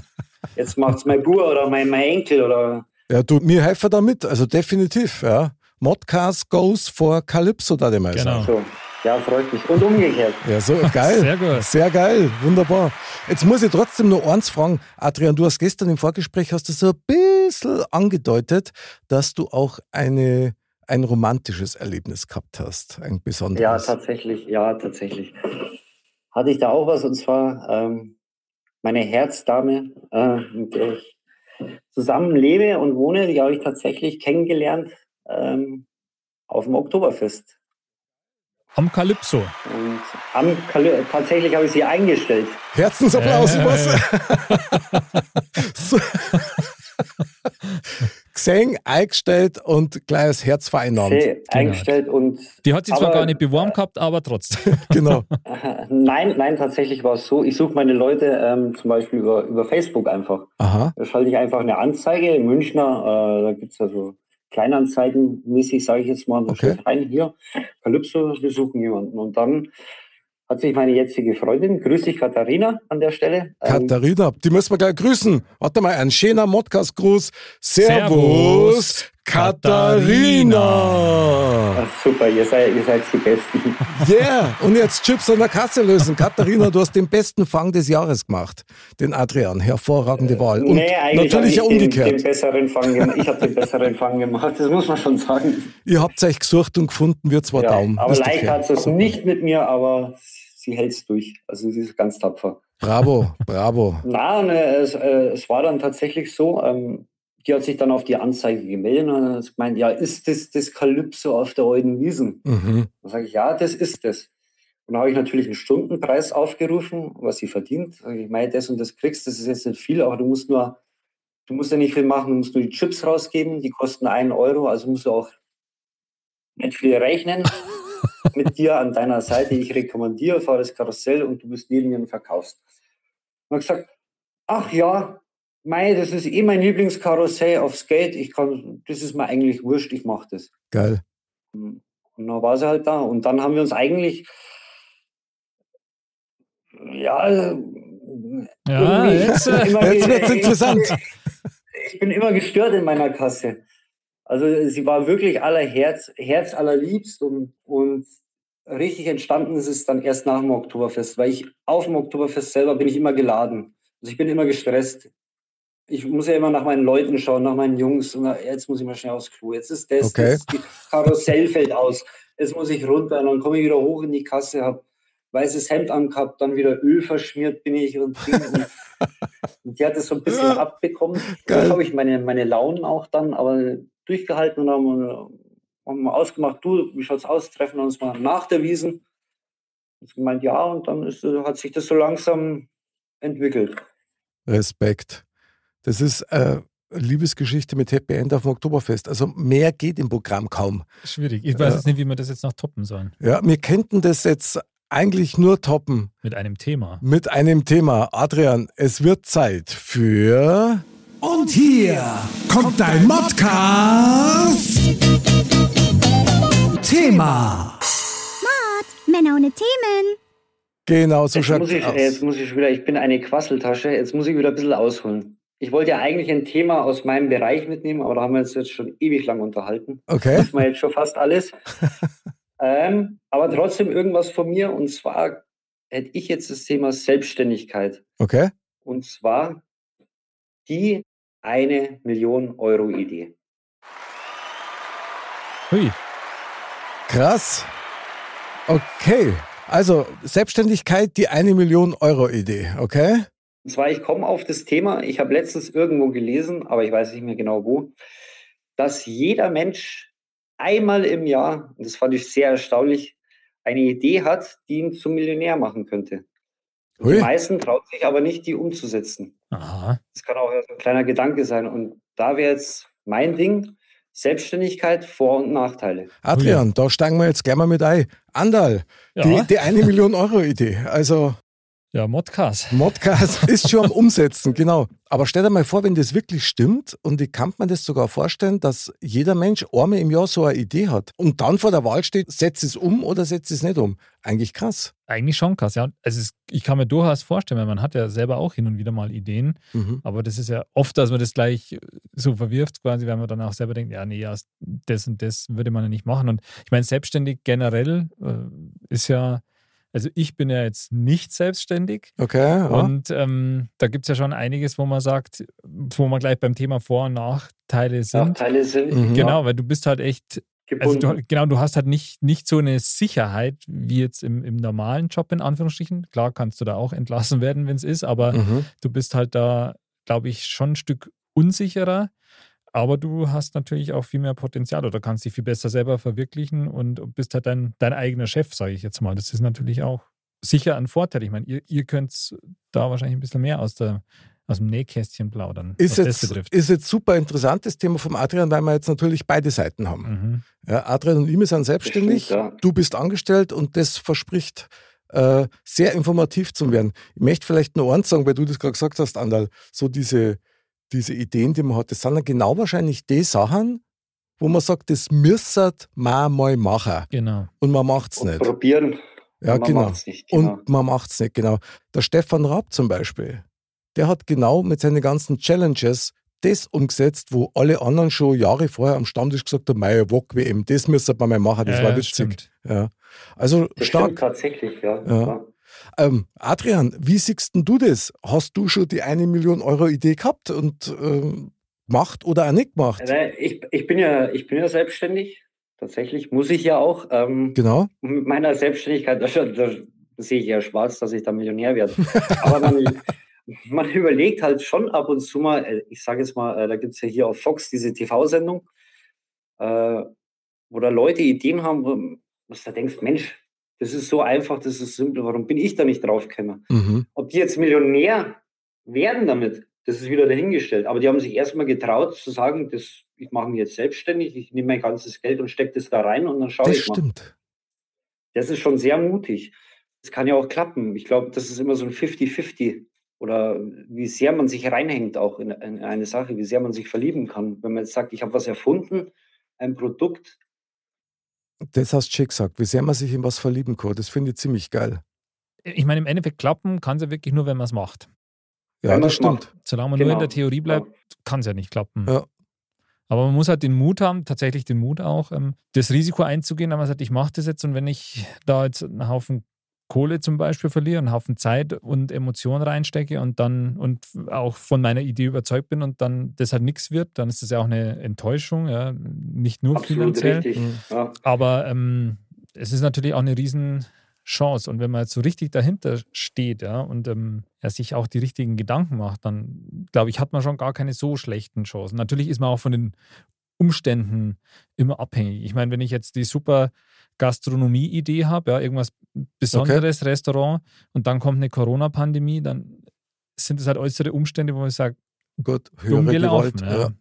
Jetzt macht es mein Bruder oder mein, mein Enkel oder. Ja, du, mir helfen da mit, also definitiv, ja. Modcast goes for Calypso, da die mal genau. So. Ja, freut mich. Und umgekehrt. Ja, so geil. Sehr gut. Sehr geil. Wunderbar. Jetzt muss ich trotzdem nur eins fragen. Adrian, du hast gestern im Vorgespräch hast du so ein bisschen angedeutet, dass du auch eine, ein romantisches Erlebnis gehabt hast. Ein besonderes. Ja, tatsächlich. Ja, tatsächlich. Hatte ich da auch was und zwar ähm, meine Herzdame, äh, mit der ich zusammen lebe und wohne, die habe ich tatsächlich kennengelernt ähm, auf dem Oktoberfest. Am Calypso. Und am Caly tatsächlich habe ich sie eingestellt. Herzensapplaus, äh. was? Gesehen, eingestellt und gleich Herz vereinnahmt. Okay, genau. eingestellt und. Die hat sie zwar gar nicht beworben gehabt, aber trotzdem. (laughs) genau. Nein, nein, tatsächlich war es so. Ich suche meine Leute ähm, zum Beispiel über, über Facebook einfach. Aha. Da schalte ich einfach eine Anzeige. In Münchner, äh, da gibt es ja so Kleinanzeigenmäßig, sage ich jetzt mal, okay. rein hier, Calypso, wir suchen jemanden. Und dann hat sich meine jetzige Freundin, grüß dich Katharina an der Stelle. Ähm, Katharina, die müssen wir gleich grüßen. Warte mal, ein schöner Modcast-Gruß. Servus, Katharina. Ach, super, ihr seid, ihr seid die Besten. Yeah, und jetzt Chips an der Kasse lösen. Katharina, du hast den besten Fang des Jahres gemacht. Den Adrian, hervorragende Wahl. Und nee, natürlich ja umgekehrt. Den, den besseren Fang. Ich habe den besseren Fang gemacht, das muss man schon sagen. Ihr habt euch gesucht und gefunden, wir zwei ja, Daumen. Aber leicht hat es nicht mit mir, aber sie hält es durch. Also sie ist ganz tapfer. Bravo, bravo. Nein, es, äh, es war dann tatsächlich so, ähm, die hat sich dann auf die Anzeige gemeldet und hat gemeint, ja, ist das das Kalypso auf der alten Wiesen? Mhm. Dann sage ich, ja, das ist das. Und dann habe ich natürlich einen Stundenpreis aufgerufen, was sie verdient. Sag ich meine, das und das kriegst, das ist jetzt nicht viel, aber du musst nur, du musst ja nicht viel machen, du musst nur die Chips rausgeben, die kosten einen Euro, also musst du auch nicht viel rechnen (laughs) mit dir an deiner Seite. Ich rekommandiere, fahr das Karussell und du bist neben mir und verkaufst. Und ich gesagt, ach ja, Mei, das ist eh mein Lieblingskarussell auf Skate. Ich kann, das ist mir eigentlich wurscht, ich mache das. Geil. Und dann war sie halt da. Und dann haben wir uns eigentlich, ja, Ja, jetzt, äh, Jetzt wird's interessant. (laughs) Ich bin immer gestört in meiner Kasse. Also sie war wirklich aller Herz, Herz allerliebst und, und richtig entstanden ist es dann erst nach dem Oktoberfest, weil ich auf dem Oktoberfest selber bin ich immer geladen. Also ich bin immer gestresst. Ich muss ja immer nach meinen Leuten schauen, nach meinen Jungs. Und jetzt muss ich mal schnell aufs Klo. Jetzt ist das, Okay. das Karussell fällt aus. Jetzt muss ich runter und dann komme ich wieder hoch in die Kasse, habe weißes Hemd angehabt, dann wieder Öl verschmiert bin ich und, und, (laughs) und die hat es so ein bisschen abbekommen. Da habe ich meine, meine Launen auch dann, aber durchgehalten und haben, haben wir ausgemacht, du, wie schaut's aus, treffen wir uns mal nach der Wiesen. Und gemeint, ja, und dann ist, hat sich das so langsam entwickelt. Respekt. Das ist äh, Liebesgeschichte mit Happy End auf dem Oktoberfest. Also mehr geht im Programm kaum. schwierig. Ich weiß Ja. jetzt nicht, wie wir das jetzt noch toppen sollen. Ja, wir könnten das jetzt eigentlich nur toppen Mit einem Thema. mit einem Thema. Adrian, es wird Zeit für Und hier kommt dein Modcast. Thema. Männer ohne Themen. genau so schaut jetzt muss ich wieder, ich bin eine Quasseltasche, jetzt muss ich wieder ein bisschen ausholen. Ich wollte ja eigentlich ein Thema aus meinem Bereich mitnehmen, aber da haben wir uns jetzt schon ewig lang unterhalten. Okay, wissen wir jetzt schon fast alles. (laughs) ähm, aber trotzdem irgendwas von mir. Und zwar hätte ich jetzt das Thema Selbstständigkeit. okay. Und zwar die eine Million Euro Idee. Hui. Krass. Okay. Also Selbstständigkeit, die eine Million Euro Idee, okay? Und zwar, ich komme auf das Thema, ich habe letztens irgendwo gelesen, aber ich weiß nicht mehr genau wo, dass jeder Mensch einmal im Jahr, und das fand ich sehr erstaunlich, eine Idee hat, die ihn zum Millionär machen könnte. Die meisten trauen sich aber nicht, die umzusetzen. Aha. Das kann auch ein kleiner Gedanke sein. Und da wäre jetzt mein Ding, Selbstständigkeit, Vor- und Nachteile. Adrian, da steigen wir jetzt gleich mal mit ein. Andal, Ja, die, die eine Million Euro Idee. Also ja Modcast. Modcast (laughs) ist schon am Umsetzen, genau. Aber stell dir mal vor, wenn das wirklich stimmt und ich kann mir das sogar vorstellen, dass jeder Mensch einmal im Jahr so eine Idee hat und dann vor der Wahl steht, setz es um oder setz es nicht um. Eigentlich krass. Eigentlich schon krass, ja. Also es, ich kann mir durchaus vorstellen, weil man hat ja selber auch hin und wieder mal Ideen, Mhm. aber das ist ja oft, dass man das gleich so verwirft, quasi, weil man dann auch selber denkt, ja, nee, ja, das und das würde man ja nicht machen. Und ich meine, selbstständig generell äh, ist ja, also ich bin ja jetzt nicht selbstständig. Okay, ja. Und ähm, da gibt es ja schon einiges, wo man sagt, wo man gleich beim Thema Vor- und Nachteile sind. Nachteile sind Mhm. Genau, weil du bist halt echt also du, genau, du hast halt nicht, nicht so eine Sicherheit wie jetzt im, im normalen Job, in Anführungsstrichen. Klar kannst du da auch entlassen werden, wenn es ist, aber Mhm. du bist halt da, glaube ich, schon ein Stück unsicherer. Aber du hast natürlich auch viel mehr Potenzial oder kannst dich viel besser selber verwirklichen und bist halt dein, dein eigener Chef, sage ich jetzt mal. Das ist natürlich auch sicher ein Vorteil. Ich meine, ihr, ihr könnt da wahrscheinlich ein bisschen mehr aus, der, aus dem Nähkästchen plaudern, Ist was jetzt, das betrifft. ist jetzt super interessantes Thema vom Adrian, weil wir jetzt natürlich beide Seiten haben. Mhm. Ja, Adrian und ich wir sind selbstständig, stimmt, ja. du bist angestellt und das verspricht äh, sehr informativ zu werden. Ich möchte vielleicht noch eins sagen, weil du das gerade gesagt hast, Andal, so diese, diese Ideen, die man hat, das sind dann genau wahrscheinlich die Sachen, wo man sagt, das müsste man mal machen Genau. und man macht es Und nicht. probieren. Ja, man genau. macht's nicht, genau. Und man macht es nicht, genau. Der Stefan Raab zum Beispiel, der hat genau mit seinen ganzen Challenges das umgesetzt, wo alle anderen schon Jahre vorher am Stammtisch gesagt haben, meine WOC-WM, das müssen wir mal machen, das Ja, war ja, witzig. Ja. Also das stark. stimmt tatsächlich, ja. Ja. Ähm, Adrian, wie siehst du das? Hast du schon die eine Million Euro Idee gehabt und ähm, gemacht oder auch nicht gemacht? Ich, ich, bin ja, ich bin ja selbstständig. Tatsächlich muss ich ja auch. Ähm, Genau. mit meiner Selbstständigkeit, da, da sehe ich ja schwarz, dass ich da Millionär werde. Aber man, (laughs) man überlegt halt schon ab und zu mal, äh, ich sage jetzt mal, äh, da gibt es ja hier auf Fox diese TV-Sendung, äh, wo da Leute Ideen haben, wo du da denkst, Mensch, das ist so einfach, das ist simpel, warum bin ich da nicht drauf gekommen? Mhm. Ob die jetzt Millionär werden damit, das ist wieder dahingestellt. Aber die haben sich erstmal getraut zu sagen, das, ich mache mich jetzt selbstständig, ich nehme mein ganzes Geld und stecke das da rein und dann schaue Das ich mal. stimmt. Das ist schon sehr mutig. Das kann ja auch klappen. Ich glaube, das ist immer so ein 50-50. Oder wie sehr man sich reinhängt auch in, in eine Sache, wie sehr man sich verlieben kann. Wenn man jetzt sagt, ich habe was erfunden, ein Produkt, Das hast du schon gesagt, wie sehr man sich in was verlieben kann. Das finde ich ziemlich geil. Ich meine, im Endeffekt klappen kann es ja wirklich nur, wenn man es macht. Ja, Wenn das stimmt. macht. Solange man nur in Genau. der Theorie bleibt, kann es ja nicht klappen. Ja. Aber man muss halt den Mut haben, tatsächlich den Mut auch, ähm, das Risiko einzugehen, dass man sagt, ich mache das jetzt und wenn ich da jetzt einen Haufen Kohle zum Beispiel verliere, einen Haufen Zeit und Emotionen reinstecke und dann und auch von meiner Idee überzeugt bin und dann das halt nichts wird, dann ist das ja auch eine Enttäuschung, ja, nicht nur Absolut finanziell. richtig. Mhm. Ja. Aber ähm, es ist natürlich auch eine Riesenchance. Und wenn man jetzt so richtig dahinter steht, ja, und ähm, er sich auch die richtigen Gedanken macht, dann glaube ich, hat man schon gar keine so schlechten Chancen. Natürlich ist man auch von den Umständen immer abhängig. Ich meine, wenn ich jetzt die super Gastronomie-Idee habe, ja, irgendwas Besonderes, Restaurant, und dann kommt eine Corona-Pandemie, dann sind es halt äußere Umstände, wo man sagt, Gut, dumm gelaufen. Gewalt. Ja. Ja.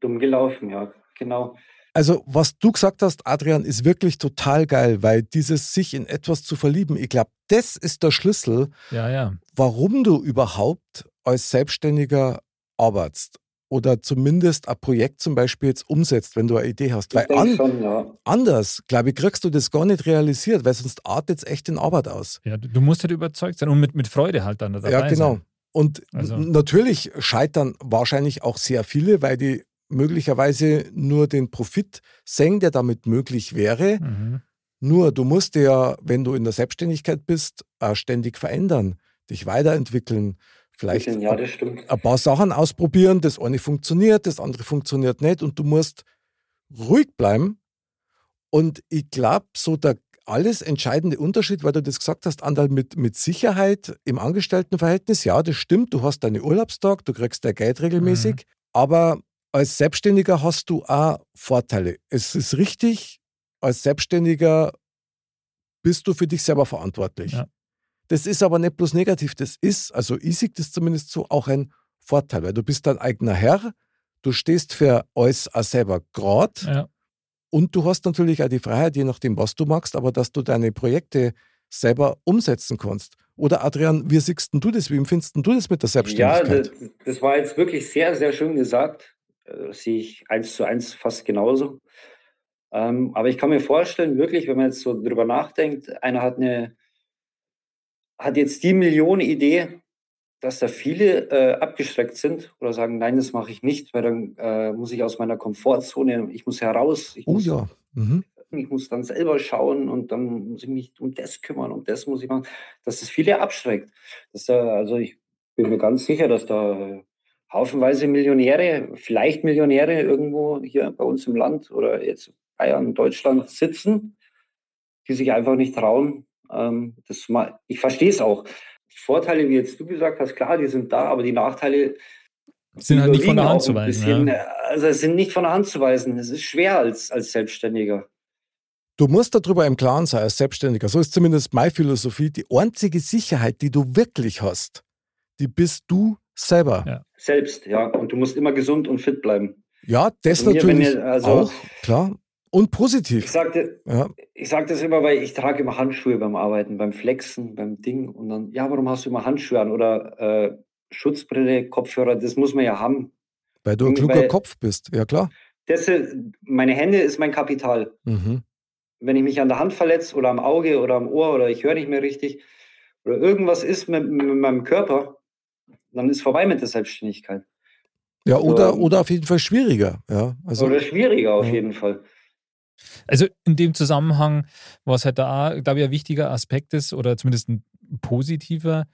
Dumm gelaufen, ja, genau. Also, was du gesagt hast, Adrian, ist wirklich total geil, weil dieses sich in etwas zu verlieben, ich glaube, das ist der Schlüssel, ja, ja. warum du überhaupt als Selbstständiger arbeitest oder zumindest ein Projekt zum Beispiel jetzt umsetzt, wenn du eine Idee hast. Ich Weil an, schon, ja. anders, glaube ich, kriegst du das gar nicht realisiert, weil sonst artet es echt in Arbeit aus. ja du, musst halt überzeugt sein und mit, mit Freude halt dann dabei ja, genau. sein. Und Also- natürlich scheitern wahrscheinlich auch sehr viele, weil die möglicherweise nur den Profit sehen, der damit möglich wäre. Mhm. Nur du musst ja, wenn du in der Selbstständigkeit bist, auch ständig verändern, dich weiterentwickeln, vielleicht Ja, das stimmt. ein paar Sachen ausprobieren. Das eine funktioniert, das andere funktioniert nicht und du musst ruhig bleiben. Und ich glaube, so der alles entscheidende Unterschied, weil du das gesagt hast, Andal, mit, mit Sicherheit im Angestelltenverhältnis, ja, das stimmt, du hast deine Urlaubstag, du kriegst dein Geld regelmäßig, aber als Selbstständiger hast du auch Vorteile. Es ist richtig, als Selbstständiger bist du für dich selber verantwortlich. Ja. Das ist aber nicht bloß negativ, das ist, also ich sehe das zumindest so, auch ein Vorteil, weil du bist dein eigener Herr, du stehst für alles auch selber grad Ja. und du hast natürlich auch die Freiheit, je nachdem, was du magst, aber dass du deine Projekte selber umsetzen kannst. Oder Adrian, wie siehst denn du das? Wie empfindest du das mit der Ja, Selbstständigkeit? das, das war jetzt wirklich sehr, sehr schön gesagt. Äh, Das sehe ich eins zu eins fast genauso. Ähm, aber ich kann mir vorstellen, wirklich, wenn man jetzt so drüber nachdenkt, einer hat eine, hat jetzt die Millionenidee, dass da viele äh, abgeschreckt sind oder sagen, nein, das mache ich nicht, weil dann äh, muss ich aus meiner Komfortzone, ich muss heraus, ich oh muss ja. Mhm. ich muss dann selber schauen und dann muss ich mich um das kümmern und das muss ich machen, dass das viele abschreckt. Dass da, also ich bin mir ganz sicher, dass da haufenweise Millionäre, vielleicht Millionäre irgendwo hier bei uns im Land oder jetzt Bayern, Deutschland sitzen, die sich einfach nicht trauen. Ähm, das mal, ich verstehe es auch. Die Vorteile, wie jetzt du gesagt hast, klar, die sind da, aber die Nachteile Sind halt nicht von der Hand zu weisen. bisschen. Ja. Also es sind nicht von der Hand zu weisen. Es ist schwer als, als Selbstständiger. Du musst darüber im Klaren sein als Selbstständiger. So ist zumindest meine Philosophie. Die einzige Sicherheit, die du wirklich hast, die bist du selber. Ja. Selbst, ja. Und du musst immer gesund und fit bleiben. Ja, das Also mir, natürlich ihr- also- auch, klar. Und Ich positiv. sagte, Ja. ich sage das immer, weil ich trage immer Handschuhe beim Arbeiten, beim Flexen, beim Ding. Und dann, ja, warum hast du immer Handschuhe an? Oder äh, Schutzbrille, Kopfhörer, das muss man ja haben. Weil du ein kluger weil- Kopf bist. Ja, klar. Das, ist- meine Hände ist mein Kapital. Mhm. Wenn ich mich an der Hand verletze oder am Auge oder am Ohr oder ich höre nicht mehr richtig oder irgendwas ist mit, mit meinem Körper, dann ist vorbei mit der Selbstständigkeit. Ja, oder, Ähm, oder auf jeden Fall schwieriger. Ja, also, oder schwieriger auf Ja. jeden Fall. Also in dem Zusammenhang, was halt da, glaube ich, ein wichtiger Aspekt ist, oder zumindest ein positiver,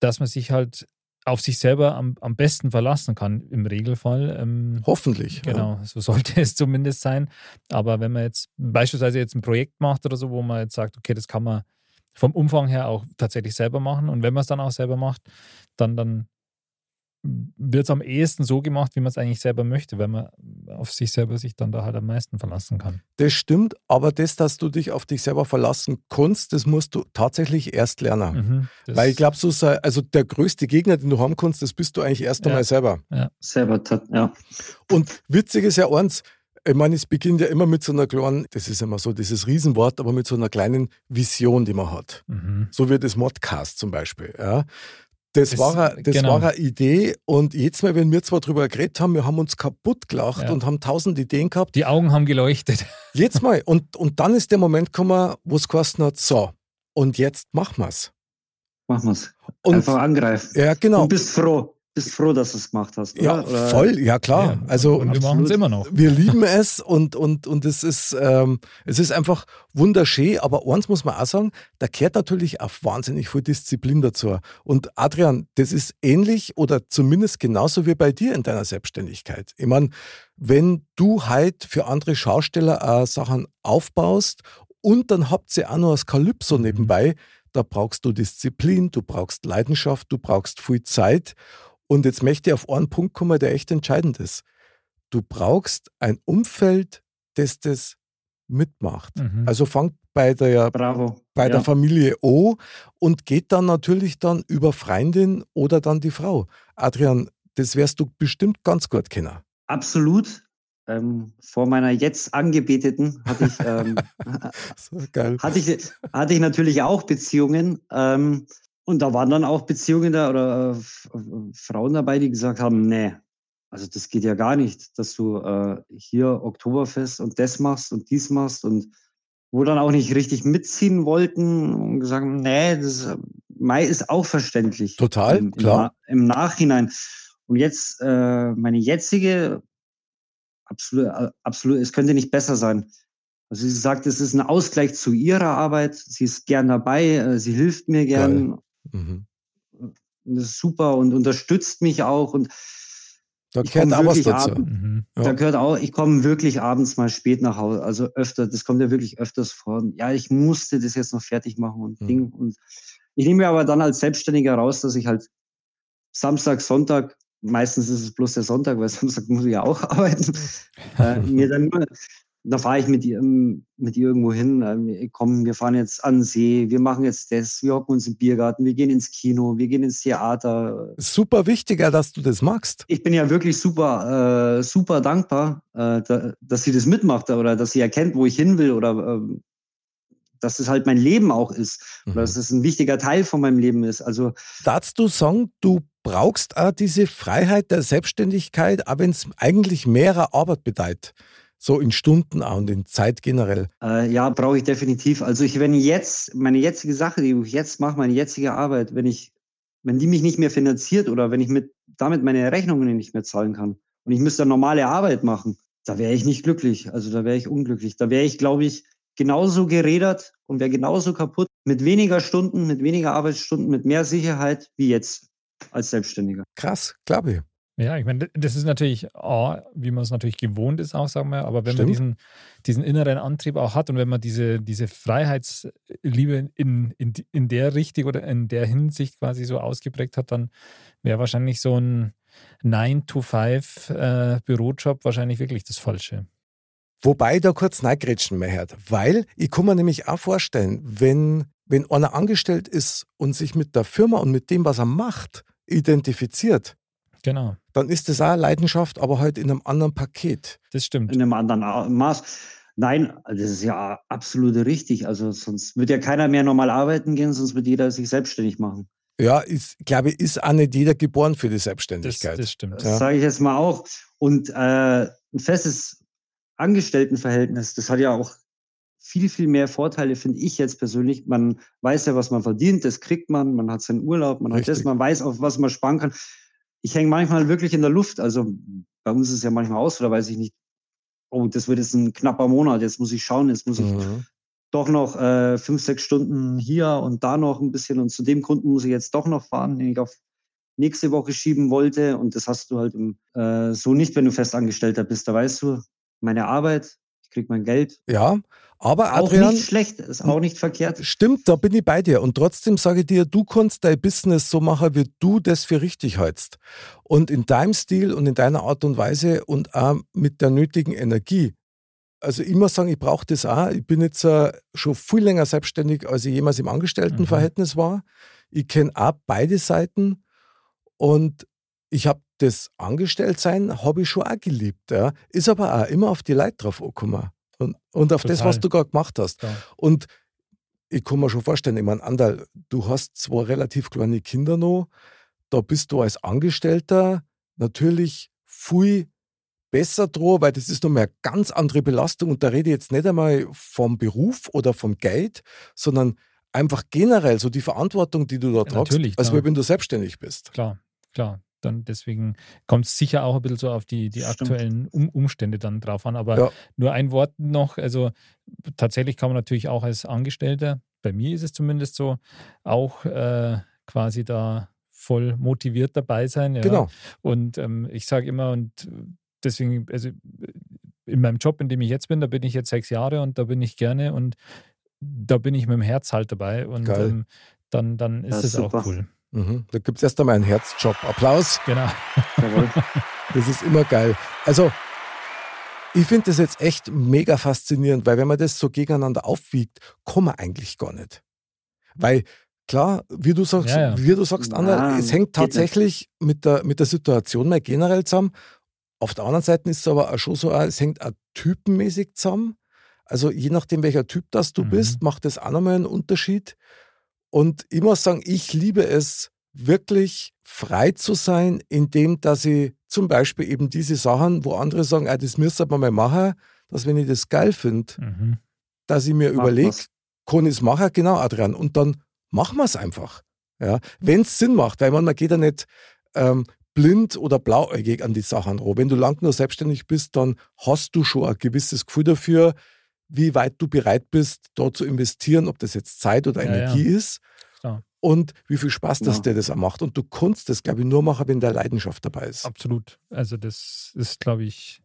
dass man sich halt auf sich selber am, am besten verlassen kann, im Regelfall. Ähm, hoffentlich. Ja. Genau, so sollte (laughs) es zumindest sein. Aber wenn man jetzt beispielsweise jetzt ein Projekt macht oder so, wo man jetzt sagt, okay, das kann man vom Umfang her auch tatsächlich selber machen. Und wenn man es dann auch selber macht, dann, dann wird es am ehesten so gemacht, wie man es eigentlich selber möchte, weil man auf sich selber sich dann da halt am meisten verlassen kann. Das stimmt, aber das, dass du dich auf dich selber verlassen kannst, das musst du tatsächlich erst lernen. Mhm, Weil ich glaube, so sei, also der größte Gegner, den du haben kannst, das bist du eigentlich erst Ja. einmal selber. Selber, ja. Und witzig ist ja eins, ich meine, es beginnt ja immer mit so einer kleinen, das ist immer so dieses Riesenwort, aber mit so einer kleinen Vision, die man hat. Mhm. So wie das Modcast zum Beispiel. Ja. Das, Das- war, eine- das genau. war eine Idee und jetzt mal, wenn wir zwar drüber geredet haben, wir haben uns kaputt gelacht Ja. und haben tausend Ideen gehabt. Die Augen haben geleuchtet. (laughs) Jetzt mal. Und, und dann ist der Moment gekommen, wo es geheißen hat, so, und jetzt machen wir's. Machen wir's. Und Einfach angreifen. ja, genau. Du bist froh. Bist froh, dass du es gemacht hast. Ja, oder? Oder- voll, ja klar. Ja, also und wir machen es immer noch. wir lieben es und, und, und es, ist, ähm, es ist einfach wunderschön. Aber eins muss man auch sagen, da gehört natürlich auch wahnsinnig viel Disziplin dazu. Und Adrian, das ist ähnlich oder zumindest genauso wie bei dir in deiner Selbstständigkeit. Ich meine, wenn du halt für andere Schausteller auch Sachen aufbaust und dann habt ihr auch noch das Kalypso Mhm. nebenbei, da brauchst du Disziplin, du brauchst Leidenschaft, du brauchst viel Zeit. Und jetzt möchte ich auf einen Punkt kommen, der echt entscheidend ist. Du brauchst ein Umfeld, das das mitmacht. Mhm. Also fangt bei der, Bravo. bei ja. der Familie O und geht dann natürlich dann über Freundin oder dann die Frau. Adrian, das wärst du bestimmt ganz gut kennen. Absolut. Ähm, vor meiner jetzt Angebeteten hatte ich, (laughs) ähm, hatte ich, hatte ich natürlich auch Beziehungen. Ähm, und da waren dann auch Beziehungen da oder äh, Frauen dabei, die gesagt haben, nee, also das geht ja gar nicht, dass du äh, hier Oktoberfest und das machst und dies machst und wo dann auch nicht richtig mitziehen wollten und gesagt haben, nee, das äh, Mai ist auch verständlich. Total, im, klar. Im, Nachhinein. Und jetzt äh, meine jetzige, absolut, äh, absolut, es könnte nicht besser sein. Also sie sagt, es ist ein Ausgleich zu ihrer Arbeit. Sie ist gern dabei, äh, sie hilft mir gern. Mhm. Und Das ist super und unterstützt mich auch. Und Da Ich gehört auch was wirklich dazu. ab- Mhm. Ja. da gehört auch, ich komme wirklich abends mal spät nach Hause, also öfter, das kommt ja wirklich öfters vor. Ja, ich musste das jetzt noch fertig machen und Mhm. Ding. Und ich nehme mir aber dann als Selbstständiger raus, dass ich halt Samstag, Sonntag, meistens ist es bloß der Sonntag, weil (laughs) Samstag muss ich ja auch (laughs) arbeiten, äh, mir dann nur, da fahre ich mit ihr, ähm, mit ihr irgendwo hin, äh, komm, wir fahren jetzt an den See, wir machen jetzt das, wir hocken uns im Biergarten, wir gehen ins Kino, wir gehen ins Theater, Super wichtiger, dass du das magst. ich bin ja wirklich super, äh, super dankbar, äh, da, dass sie das mitmacht oder dass sie erkennt, wo ich hin will oder ähm, dass es halt mein Leben auch ist oder dass Mhm. es ein wichtiger Teil von meinem Leben ist. Also Darfst du sagen, du brauchst auch diese Freiheit der Selbstständigkeit, auch wenn es eigentlich mehrer Arbeit bedeutet. So in Stunden und in Zeit generell. äh, ja, brauche ich definitiv. Also ich, wenn jetzt meine jetzige Sache, die ich jetzt mache, meine jetzige Arbeit, wenn ich, wenn die mich nicht mehr finanziert oder wenn ich mit damit meine Rechnungen nicht mehr zahlen kann und ich müsste normale Arbeit machen, da wäre ich nicht glücklich. Also da wäre ich unglücklich. Da wäre ich, glaube ich, genauso gerädert und wäre genauso kaputt mit weniger Stunden, mit weniger Arbeitsstunden, mit mehr Sicherheit wie jetzt als Selbstständiger. Krass, glaube ich. Ja, ich meine, das ist natürlich, A, wie man es natürlich gewohnt ist, auch, sagen wir, aber wenn Stimmt. man diesen, diesen inneren Antrieb auch hat und wenn man diese, diese Freiheitsliebe in, in, in der Richtung oder in der Hinsicht quasi so ausgeprägt hat, dann wäre wahrscheinlich so ein 9-to-5-Bürojob wahrscheinlich wirklich das Falsche. Wobei da kurz neigrätschen mehr hört, weil ich kann mir nämlich auch vorstellen, wenn, wenn einer angestellt ist und sich mit der Firma und mit dem, was er macht, identifiziert, Genau, dann ist das auch Leidenschaft, aber halt in einem anderen Paket. das stimmt. in einem anderen Maß. Nein, das ist ja absolut richtig. Also sonst wird ja keiner mehr normal arbeiten gehen, sonst wird jeder sich selbstständig machen. Ja, ist, glaube ich, ist auch nicht jeder geboren für die Selbstständigkeit. das stimmt. Das Ja. sage ich jetzt mal auch. Und äh, ein festes Angestelltenverhältnis, das hat ja auch viel, viel mehr Vorteile, finde ich jetzt persönlich. Man weiß ja, was man verdient, das kriegt man, man hat seinen Urlaub, man hat das, Richtig. man weiß, auf was man sparen kann. Ich hänge manchmal wirklich in der Luft. Also bei uns ist es ja manchmal aus, oder weiß ich nicht, oh, das wird jetzt ein knapper Monat, jetzt muss ich schauen, jetzt muss ich Mhm. doch noch äh, fünf, sechs Stunden hier und da noch ein bisschen und zu dem Kunden muss ich jetzt doch noch fahren, den ich auf nächste Woche schieben wollte. Und das hast du halt im, äh, so nicht, wenn du Festangestellter bist. Da weißt du, meine Arbeit, ich krieg mein Geld. Ja, aber Auch Adrian, nicht schlecht, ist auch nicht verkehrt. Stimmt, da bin ich bei dir. Und trotzdem sage ich dir, du kannst dein Business so machen, wie du das für richtig hältst. Und in deinem Stil und in deiner Art und Weise und auch mit der nötigen Energie. Also muss sagen, ich brauche das auch. Ich bin jetzt äh, schon viel länger selbstständig, als ich jemals im Angestelltenverhältnis war. Ich kenne auch beide Seiten und ich habe das Angestelltsein habe ich schon auch geliebt. Ja. Ist aber auch immer auf die Leute drauf angekommen. Und, und auf das, Total. was du gerade gemacht hast. Ja. Und ich kann mir schon vorstellen, ich meine, Andal, du hast zwei relativ kleine Kinder noch. da bist du als Angestellter natürlich viel besser dran, weil das ist nochmal eine ganz andere Belastung. Und da rede ich jetzt nicht einmal vom Beruf oder vom Geld, sondern einfach generell so die Verantwortung, die du da Ja, tragst, als wenn du selbstständig bist. Klar, klar. Dann deswegen kommt es sicher auch ein bisschen so auf die, die Stimmt. aktuellen um Umstände dann drauf an. Aber Ja. nur ein Wort noch, also tatsächlich kann man natürlich auch als Angestellter, bei mir ist es zumindest so, auch äh, quasi da voll motiviert dabei sein. Ja. Genau. Und ähm, ich sage immer, und deswegen, also in meinem Job, in dem ich jetzt bin, da bin ich jetzt sechs Jahre und da bin ich gerne und da bin ich mit dem Herz halt dabei. Und ähm, dann, dann ist es auch cool. Mhm. Da gibt es erst einmal einen Herzjob. Applaus. Genau. Das ist immer geil. Also, ich finde das jetzt echt mega faszinierend, weil wenn man das so gegeneinander aufwiegt, kann man eigentlich gar nicht. Weil klar, wie du sagst, Ja, ja. wie du sagst, Anna, Nein, es hängt tatsächlich mit der, mit der Situation mal generell zusammen. Auf der anderen Seite ist es aber auch schon so, auch, es hängt auch typenmäßig zusammen. Also je nachdem, welcher Typ das du Mhm. bist, macht das auch nochmal einen Unterschied. Und ich muss sagen, ich liebe es, wirklich frei zu sein, indem dass ich zum Beispiel eben diese Sachen, wo andere sagen, ah, das müsste man mal machen, dass wenn ich das geil finde, Mhm. dass ich mir überlege, kann ich es machen? Genau, Adrian. Und dann machen wir es einfach. Ja? Wenn es Sinn macht, weil man, man geht ja nicht ähm, blind oder blauäugig an die Sachen ran. Wenn du lang nur selbstständig bist, dann hast du schon ein gewisses Gefühl dafür, wie weit du bereit bist, da zu investieren, ob das jetzt Zeit oder Ja, ja. Energie ist. Klar. Und wie viel Spaß das Ja. dir das auch macht. Und du kannst das, glaube ich, nur machen, wenn da Leidenschaft dabei ist. Absolut. Also das ist, glaube ich,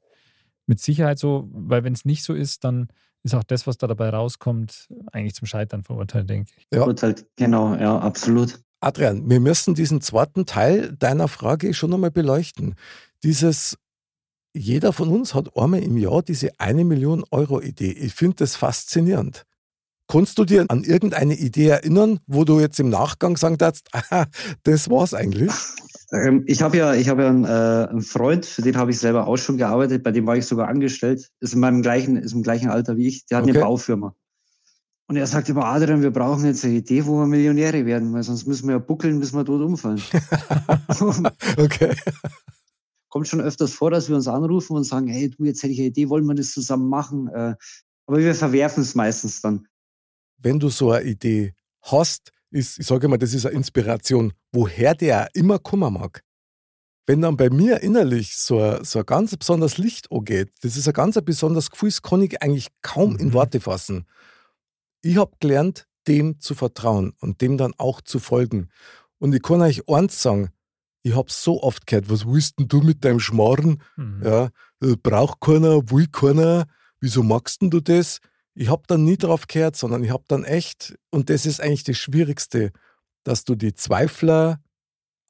mit Sicherheit so, weil wenn es nicht so ist, dann ist auch das, was da dabei rauskommt, eigentlich zum Scheitern verurteilt, denke ich. Ja. Genau, ja, absolut. Adrian, wir müssen diesen zweiten Teil deiner Frage schon einmal beleuchten. Dieses, jeder von uns hat einmal im Jahr diese eine Million Euro Idee. Ich finde das faszinierend. Kannst du dir an irgendeine Idee erinnern, wo du jetzt im Nachgang sagen darfst, (laughs) das war's eigentlich? Ähm, ich habe ja, ich habe ja einen, äh, einen Freund, für den habe ich selber auch schon gearbeitet, bei dem war ich sogar angestellt, ist in meinem gleichen, ist im gleichen Alter wie ich, der hat Okay. eine Baufirma. Und er sagt immer, Adrian, wir brauchen jetzt eine Idee, wo wir Millionäre werden, weil sonst müssen wir ja buckeln, bis wir tot umfallen. (laughs) (laughs) Okay. Kommt schon öfters vor, dass wir uns anrufen und sagen, hey, du, jetzt hätte ich eine Idee, wollen wir das zusammen machen? Äh, aber wir verwerfen es meistens dann. Wenn du so eine Idee hast, ist, ich sage mal, das ist eine Inspiration, woher der auch immer kommen mag. Wenn dann bei mir innerlich so ein, so ein ganz besonderes Licht angeht, das ist ein ganz ein besonderes Gefühl, das kann ich eigentlich kaum in Mhm. Worte fassen. Ich habe gelernt, dem zu vertrauen und dem dann auch zu folgen. Und ich kann euch eins sagen, ich habe so oft gehört, was willst denn du mit deinem Schmarrn? Mhm. Ja, äh, braucht keiner, will keiner, wieso magst denn du das? Ich habe dann nie drauf gehört, sondern ich habe dann echt, und das ist eigentlich das Schwierigste, dass du die Zweifler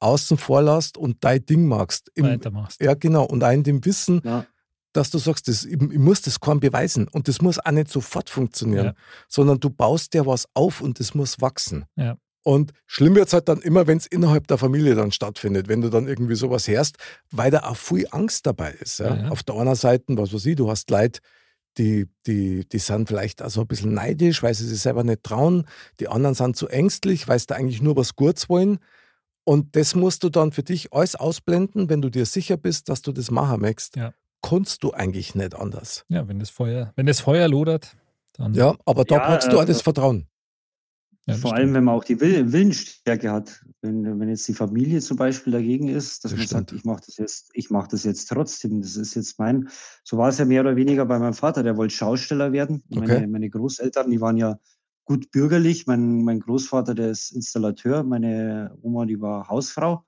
außen vor lässt und dein Ding magst. Im, Weitermachst. ja, genau. Und auch in dem Wissen, Ja. dass du sagst, das, ich, ich muss das kaum beweisen und das muss auch nicht sofort funktionieren, Ja. sondern du baust dir was auf und das muss wachsen. Ja. Und schlimm wird es halt dann immer, wenn es innerhalb der Familie dann stattfindet, wenn du dann irgendwie sowas hörst, weil da auch viel Angst dabei ist. Ja? Ja, ja. Auf der einen Seite, was weiß ich, du hast Leute, die, die, die sind vielleicht also ein bisschen neidisch, weil sie sich selber nicht trauen. Die anderen sind zu ängstlich, weil sie da eigentlich nur was Gutes wollen. Und das musst du dann für dich alles ausblenden, wenn du dir sicher bist, dass du das machen möchtest. Ja. Kannst du eigentlich nicht anders. Ja, wenn das Feuer, wenn das Feuer lodert, dann Ja, aber da Ja, brauchst du äh, auch das Vertrauen. Ja, Vor allem, wenn man auch die Will Willensstärke hat. Wenn, wenn jetzt die Familie zum Beispiel dagegen ist, dass Das man sagt, stimmt. ich mache das jetzt, ich mache das jetzt trotzdem. Das ist jetzt mein. So war es ja mehr oder weniger bei meinem Vater, der wollte Schausteller werden. Okay. Meine, meine Großeltern, die waren ja gut bürgerlich. Mein, mein Großvater, der ist Installateur, meine Oma, die war Hausfrau.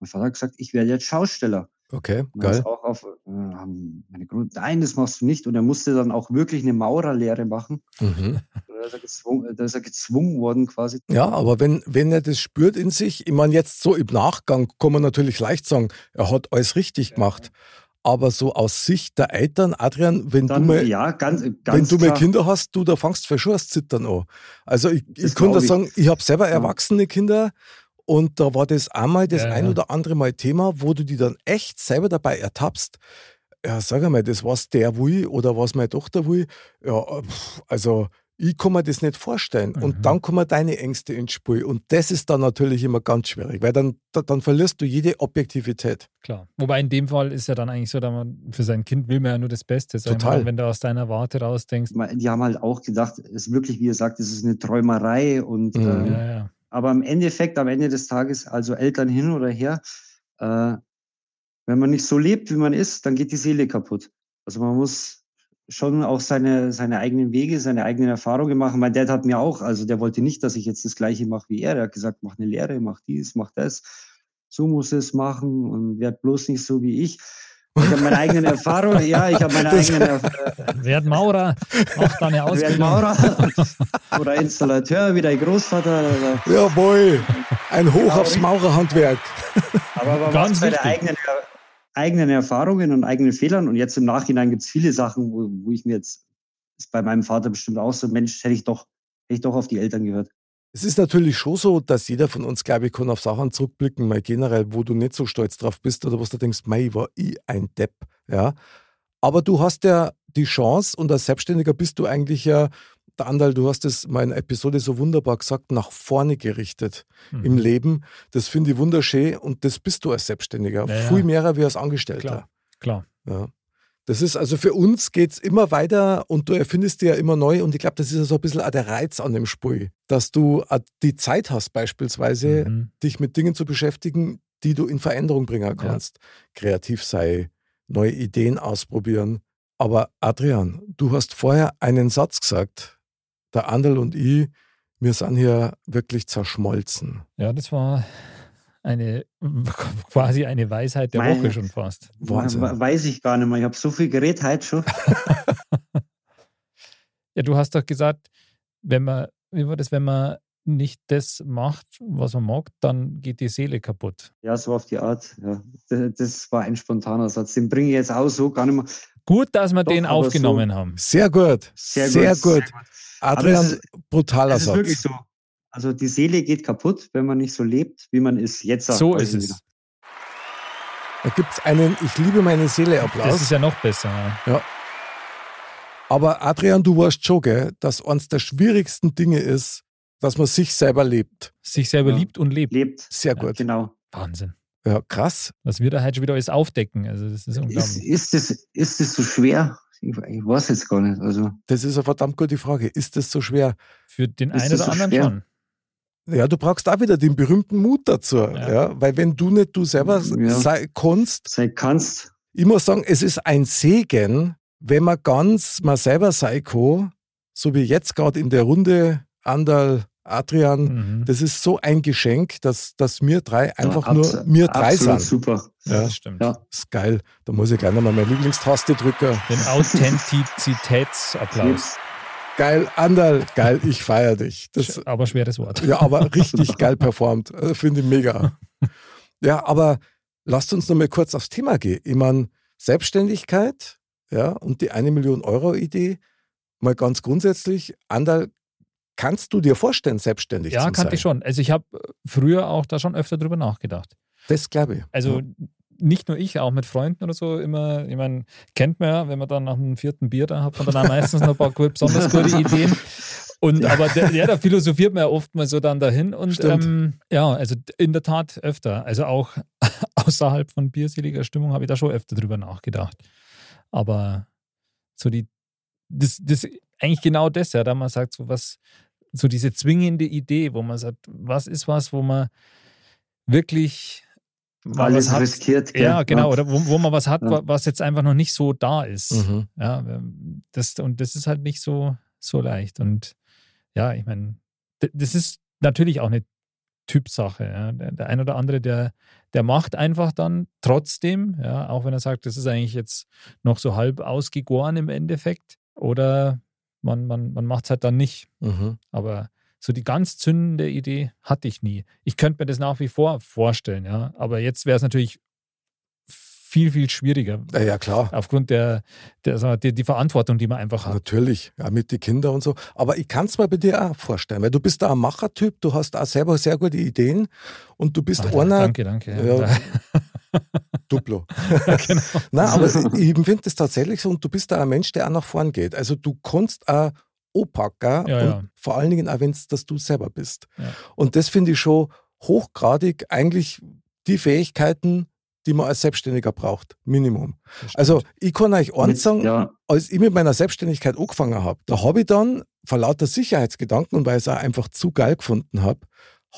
Mein Vater hat gesagt, ich werde jetzt Schausteller. Okay, geil. Auch auf, äh, Grund, nein, das machst du nicht. Und er musste dann auch wirklich eine Maurerlehre machen. Mhm. Da ist er gezwungen, da ist er gezwungen worden quasi. Ja, aber wenn, wenn er das spürt in sich, ich meine, jetzt so im Nachgang kann man natürlich leicht sagen, er hat alles richtig gemacht. Aber so aus Sicht der Eltern, Adrian, wenn Dann, du mal, ja, ganz, wenn ganz du mal. Kinder hast, du, da fangst du schon das Zittern an. Also ich, ich Das kann dir ich. sagen, ich habe selber erwachsene Kinder und da war das einmal das Ja, ein ja. oder andere Mal Thema, wo du die dann echt selber dabei ertappst. Ja, sag einmal, das was der will oder was meine Tochter will. Ja, pff, also Ich kann mir das nicht vorstellen. Mhm. Und dann kommen deine Ängste ins Spiel. Und das ist dann natürlich immer ganz schwierig, weil dann, da- dann verlierst du jede Objektivität. Klar. Wobei in dem Fall ist ja dann eigentlich so, dass man für sein Kind will man ja nur das Beste. Total. Mal, wenn du aus deiner Warte raus denkst, Die haben halt auch gedacht, es ist wirklich, wie ihr sagt, es ist eine Träumerei. Und, Mhm. äh, ja, ja. Aber im Endeffekt, am Ende des Tages, also Eltern hin oder her, äh, wenn man nicht so lebt, wie man ist, dann geht die Seele kaputt. Also man muss schon auch seine, seine eigenen Wege, seine eigenen Erfahrungen machen. Mein Dad hat mir auch, also der wollte nicht, dass ich jetzt das Gleiche mache wie er. Er hat gesagt, mach eine Lehre, mach dies, mach das. So muss es machen und werd bloß nicht so wie ich. Ich habe meine eigenen Erfahrungen, ja, ich habe meine Das- eigenen Erfahrungen. Werd Maurer, mach da eine Werd Ausbildung. Maurer (laughs) oder Installateur wie dein Großvater. Oder Jawohl, ein Hoch aufs. Maurerhandwerk. Aber man Ganz macht seine eigenen, eigenen Erfahrungen und eigenen Fehlern. Und jetzt im Nachhinein gibt es viele Sachen, wo, wo ich mir jetzt, ist bei meinem Vater bestimmt auch so, Mensch, hätte ich doch, hätte ich doch auf die Eltern gehört. Es ist natürlich schon so, dass jeder von uns, glaube ich, kann auf Sachen zurückblicken, mal generell, wo du nicht so stolz drauf bist oder wo du denkst, mei, war ich ein Depp. Ja. Aber du hast ja die Chance und als Selbstständiger bist du eigentlich ja, der Andal, du hast es in einer Episode so wunderbar gesagt, nach vorne gerichtet Mhm. im Leben. Das finde ich wunderschön und das bist du als Selbstständiger. Ja, ja. Viel mehr wie als Angestellter. Klar. Klar. Ja. Das ist also für uns geht es immer weiter und du erfindest dir ja immer neu und ich glaube, das ist ja so ein bisschen auch der Reiz an dem Spiel, dass du die Zeit hast, beispielsweise Mhm. dich mit Dingen zu beschäftigen, die du in Veränderung bringen kannst. Kreativ sei, neue Ideen ausprobieren. Aber Adrian, du hast vorher einen Satz gesagt, der Andel und ich, wir sind hier wirklich zerschmolzen. Ja, das war eine (laughs) quasi eine Weisheit der Meine- Woche schon fast. Wahnsinn. We- Weiß ich gar nicht mehr. Ich habe so viel geredet heute schon. (laughs) Ja, du hast doch gesagt, wenn man, wie war das, wenn man nicht das macht, was man mag, dann geht die Seele kaputt. Ja, so auf die Art. Ja. Das, das war ein spontaner Satz. Den bringe ich jetzt auch so gar nicht mehr. Gut, dass wir Doch, den aufgenommen haben. Sehr gut, Sehr sehr, gut, gut. sehr gut. Adrian, ist- brutaler Das ist wirklich Satz. so. Also die Seele geht kaputt, wenn man nicht so lebt, wie man ist. Jetzt So ist es. wieder. Da gibt es einen Ich liebe meine Seele Das Applaus. ist ja noch besser. Ja. Aber Adrian, du weißt schon, gell, dass eines der schwierigsten Dinge ist, dass man sich selber lebt. Sich selber Ja. liebt und lebt. Lebt. Sehr Ja, gut. genau. Wahnsinn. Ja, krass. Was wir da heute schon wieder alles aufdecken. Also, das ist Ist, unglaublich. ist, das, ist das so schwer? Ich, ich weiß jetzt gar nicht. Also, Das ist eine verdammt gute Frage. Ist das so schwer? Für den Ist einen das oder so anderen schwer? schon. Ja, du brauchst auch wieder den berühmten Mut dazu. Ja. Ja. weil wenn du nicht du selber Ja. sei, kannst, sei kannst. ich muss sagen, es ist ein Segen, wenn man ganz mal selber sein kann, so wie jetzt gerade in der Runde, Andal, Adrian, Mhm. das ist so ein Geschenk, dass, dass wir drei einfach ja, nur wir drei sind. super. Ja. Das stimmt. Ja. Das ist geil. Da muss ich gleich nochmal meine Lieblingstaste drücken. Den Authentizitätsapplaus. Geil, Andal, geil, ich feiere dich. Das, Aber schweres Wort. ja, aber richtig geil performt. Äh, Finde ich mega. Ja, aber lasst uns nochmal kurz aufs Thema gehen. Ich meine, Selbstständigkeit ja, und die eine Million Euro Idee, mal ganz grundsätzlich. Andal, kannst du dir vorstellen, selbstständig Ja, zu sein? kannte ich schon. Also ich habe früher auch da schon öfter drüber nachgedacht. Das glaube ich. Also ja. Nicht nur ich, auch mit Freunden oder so immer, ich meine, kennt man ja, wenn man dann nach dem vierten Bier da hat man dann auch meistens noch ein paar gut, besonders gute (laughs) Ideen. Und aber der, ja, da philosophiert man ja oft mal so dann dahin. Und ähm, ja, also in der Tat öfter. Also auch (laughs) außerhalb von bierseliger Stimmung habe ich da schon öfter drüber nachgedacht. Aber so die, das, das eigentlich genau das, ja, da man sagt, so was, so diese zwingende Idee, wo man sagt, was ist was, wo man wirklich was hat, riskiert. gell? ja, genau, oder wo, wo man was hat, Ja. wa- was jetzt einfach noch nicht so da ist. Mhm. Ja, ähm, das, und das ist halt nicht so, so leicht. Und ja, ich meine, das ist natürlich auch eine Typsache. Ja. Der, der ein oder andere, der, der macht einfach dann trotzdem, ja, auch wenn er sagt, das ist eigentlich jetzt noch so halb ausgegoren im Endeffekt. Oder man, man, man macht es halt dann nicht. Mhm. Aber so die ganz zündende Idee hatte ich nie. Ich könnte mir das nach wie vor vorstellen, ja. Aber jetzt wäre es natürlich viel, viel schwieriger. Ja, ja, klar. Aufgrund der, der, die, die Verantwortung, die man einfach hat. Natürlich, ja, mit den Kindern und so. Aber ich kann es mir bei dir auch vorstellen, weil du bist da ein Machertyp, du hast auch selber sehr gute Ideen und du bist Ah, einer, danke, danke. Ja. (laughs) Duplo. genau. (laughs) Nein, aber ich empfinde das tatsächlich so und du bist da ein Mensch, der auch nach vorn geht. Also du kannst auch opaker Ja, und ja. vor allen Dingen auch, wenn es dass du selber bist. Ja. Und das finde ich schon hochgradig eigentlich die Fähigkeiten, die man als Selbstständiger braucht. Minimum. Das. Also ich kann euch eins sagen, ja, als ich mit meiner Selbstständigkeit angefangen habe, da habe ich dann, vor lauter Sicherheitsgedanken und weil ich es auch einfach zu geil gefunden habe,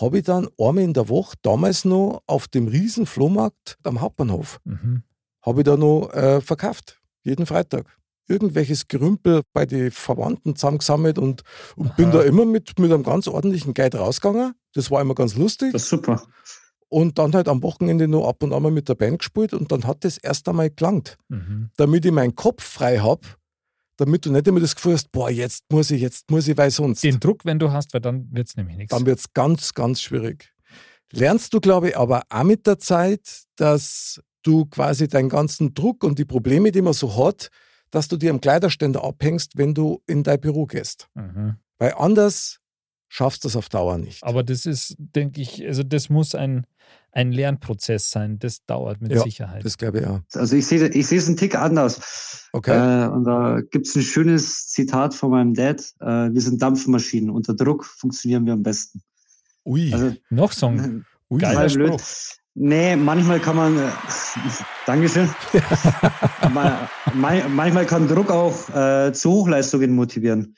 habe ich dann einmal in der Woche, damals noch auf dem riesen Flohmarkt am Hauptbahnhof, Mhm. habe ich da noch äh, verkauft. Jeden Freitag. Irgendwelches Gerümpel bei den Verwandten zusammengesammelt und, und bin da immer mit, mit einem ganz ordentlichen Geld rausgegangen. Das war immer ganz lustig. das ist super. Und dann halt am Wochenende noch ab und an mal mit der Band gespielt und dann hat das erst einmal gelangt Mhm. damit ich meinen Kopf frei habe, damit du nicht immer das Gefühl hast, boah, jetzt muss ich, jetzt muss ich, weil sonst. Den Druck, wenn du hast, weil dann wird es nämlich nichts. Dann wird es ganz, ganz schwierig. Lernst du, glaube ich, aber auch mit der Zeit, dass du quasi deinen ganzen Druck und die Probleme, die man so hat, dass du dir am Kleiderständer abhängst, wenn du in dein Büro gehst. Mhm. Weil anders schaffst du es auf Dauer nicht. Aber das ist, denke ich, also das muss ein, ein Lernprozess sein. Das dauert mit Ja, Sicherheit. Das glaube ich auch. Also ich sehe ich sehe es einen Tick anders. Okay. Äh, und da gibt es ein schönes Zitat von meinem Dad. Äh, wir sind Dampfmaschinen. Unter Druck funktionieren wir am besten. Ui. Also Noch so ein ui. (laughs) geiler blöd. Spruch. Nee, manchmal kann man, äh, (laughs) Dankeschön. (laughs) Ma- ma- manchmal kann Druck auch äh, zu Hochleistungen motivieren.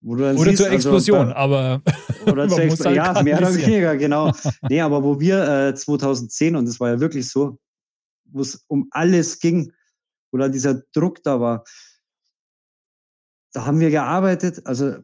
Wo du dann Oder siehst, zur also Explosion, bei- aber (laughs) Oder Man zur muss Explo halt ja, mehr oder weniger, genau. nee, aber wo wir äh, 2010, und das war ja wirklich so, wo es um alles ging, wo da dieser Druck da war, da haben wir gearbeitet, also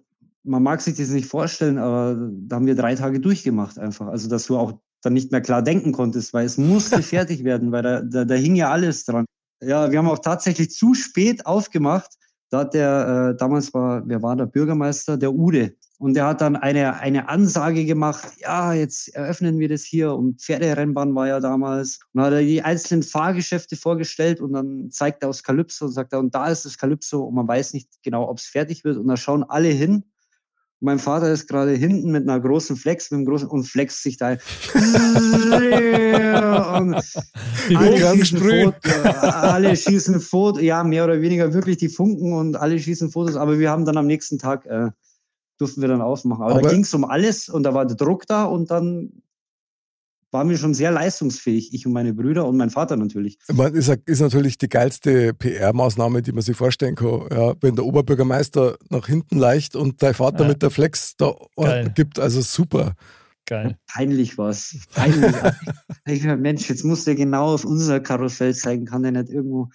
man mag sich das nicht vorstellen, aber da haben wir drei Tage durchgemacht einfach. Also dass du auch dann nicht mehr klar denken konntest, weil es musste (laughs) fertig werden, weil da, da, da hing ja alles dran. Ja, wir haben auch tatsächlich zu spät aufgemacht. Da hat der, äh, damals war, wer war der Bürgermeister? Der Ude. Und der hat dann eine, eine Ansage gemacht, ja, jetzt eröffnen wir das hier. Und Pferderennbahn war ja damals. Und dann hat er die einzelnen Fahrgeschäfte vorgestellt und dann zeigt er aufs Kalypso und sagt er, und da ist das Kalypso und man weiß nicht genau, ob es fertig wird. Und da schauen alle hin. Mein Vater ist gerade hinten mit einer großen Flex, mit einem großen, und flext sich da. und alle schießen, sprühen. Foto, alle schießen Fotos, ja, mehr oder weniger wirklich die Funken und alle schießen Fotos, aber wir haben dann am nächsten Tag, äh, durften wir dann aufmachen. Aber, Aber- da ging es um alles und da war der Druck da und dann waren wir schon sehr leistungsfähig, ich und meine Brüder und mein Vater natürlich. Ich meine, ist, ist natürlich die geilste PR-Maßnahme, die man sich vorstellen kann. Ja, wenn der Oberbürgermeister nach hinten leicht und dein Vater Ja. mit der Flex da Geil. gibt, also super. Geil. Peinlich war es. Peinlich. (laughs) ich dachte, Mensch, jetzt muss der genau auf unser Karussell zeigen, kann der nicht irgendwo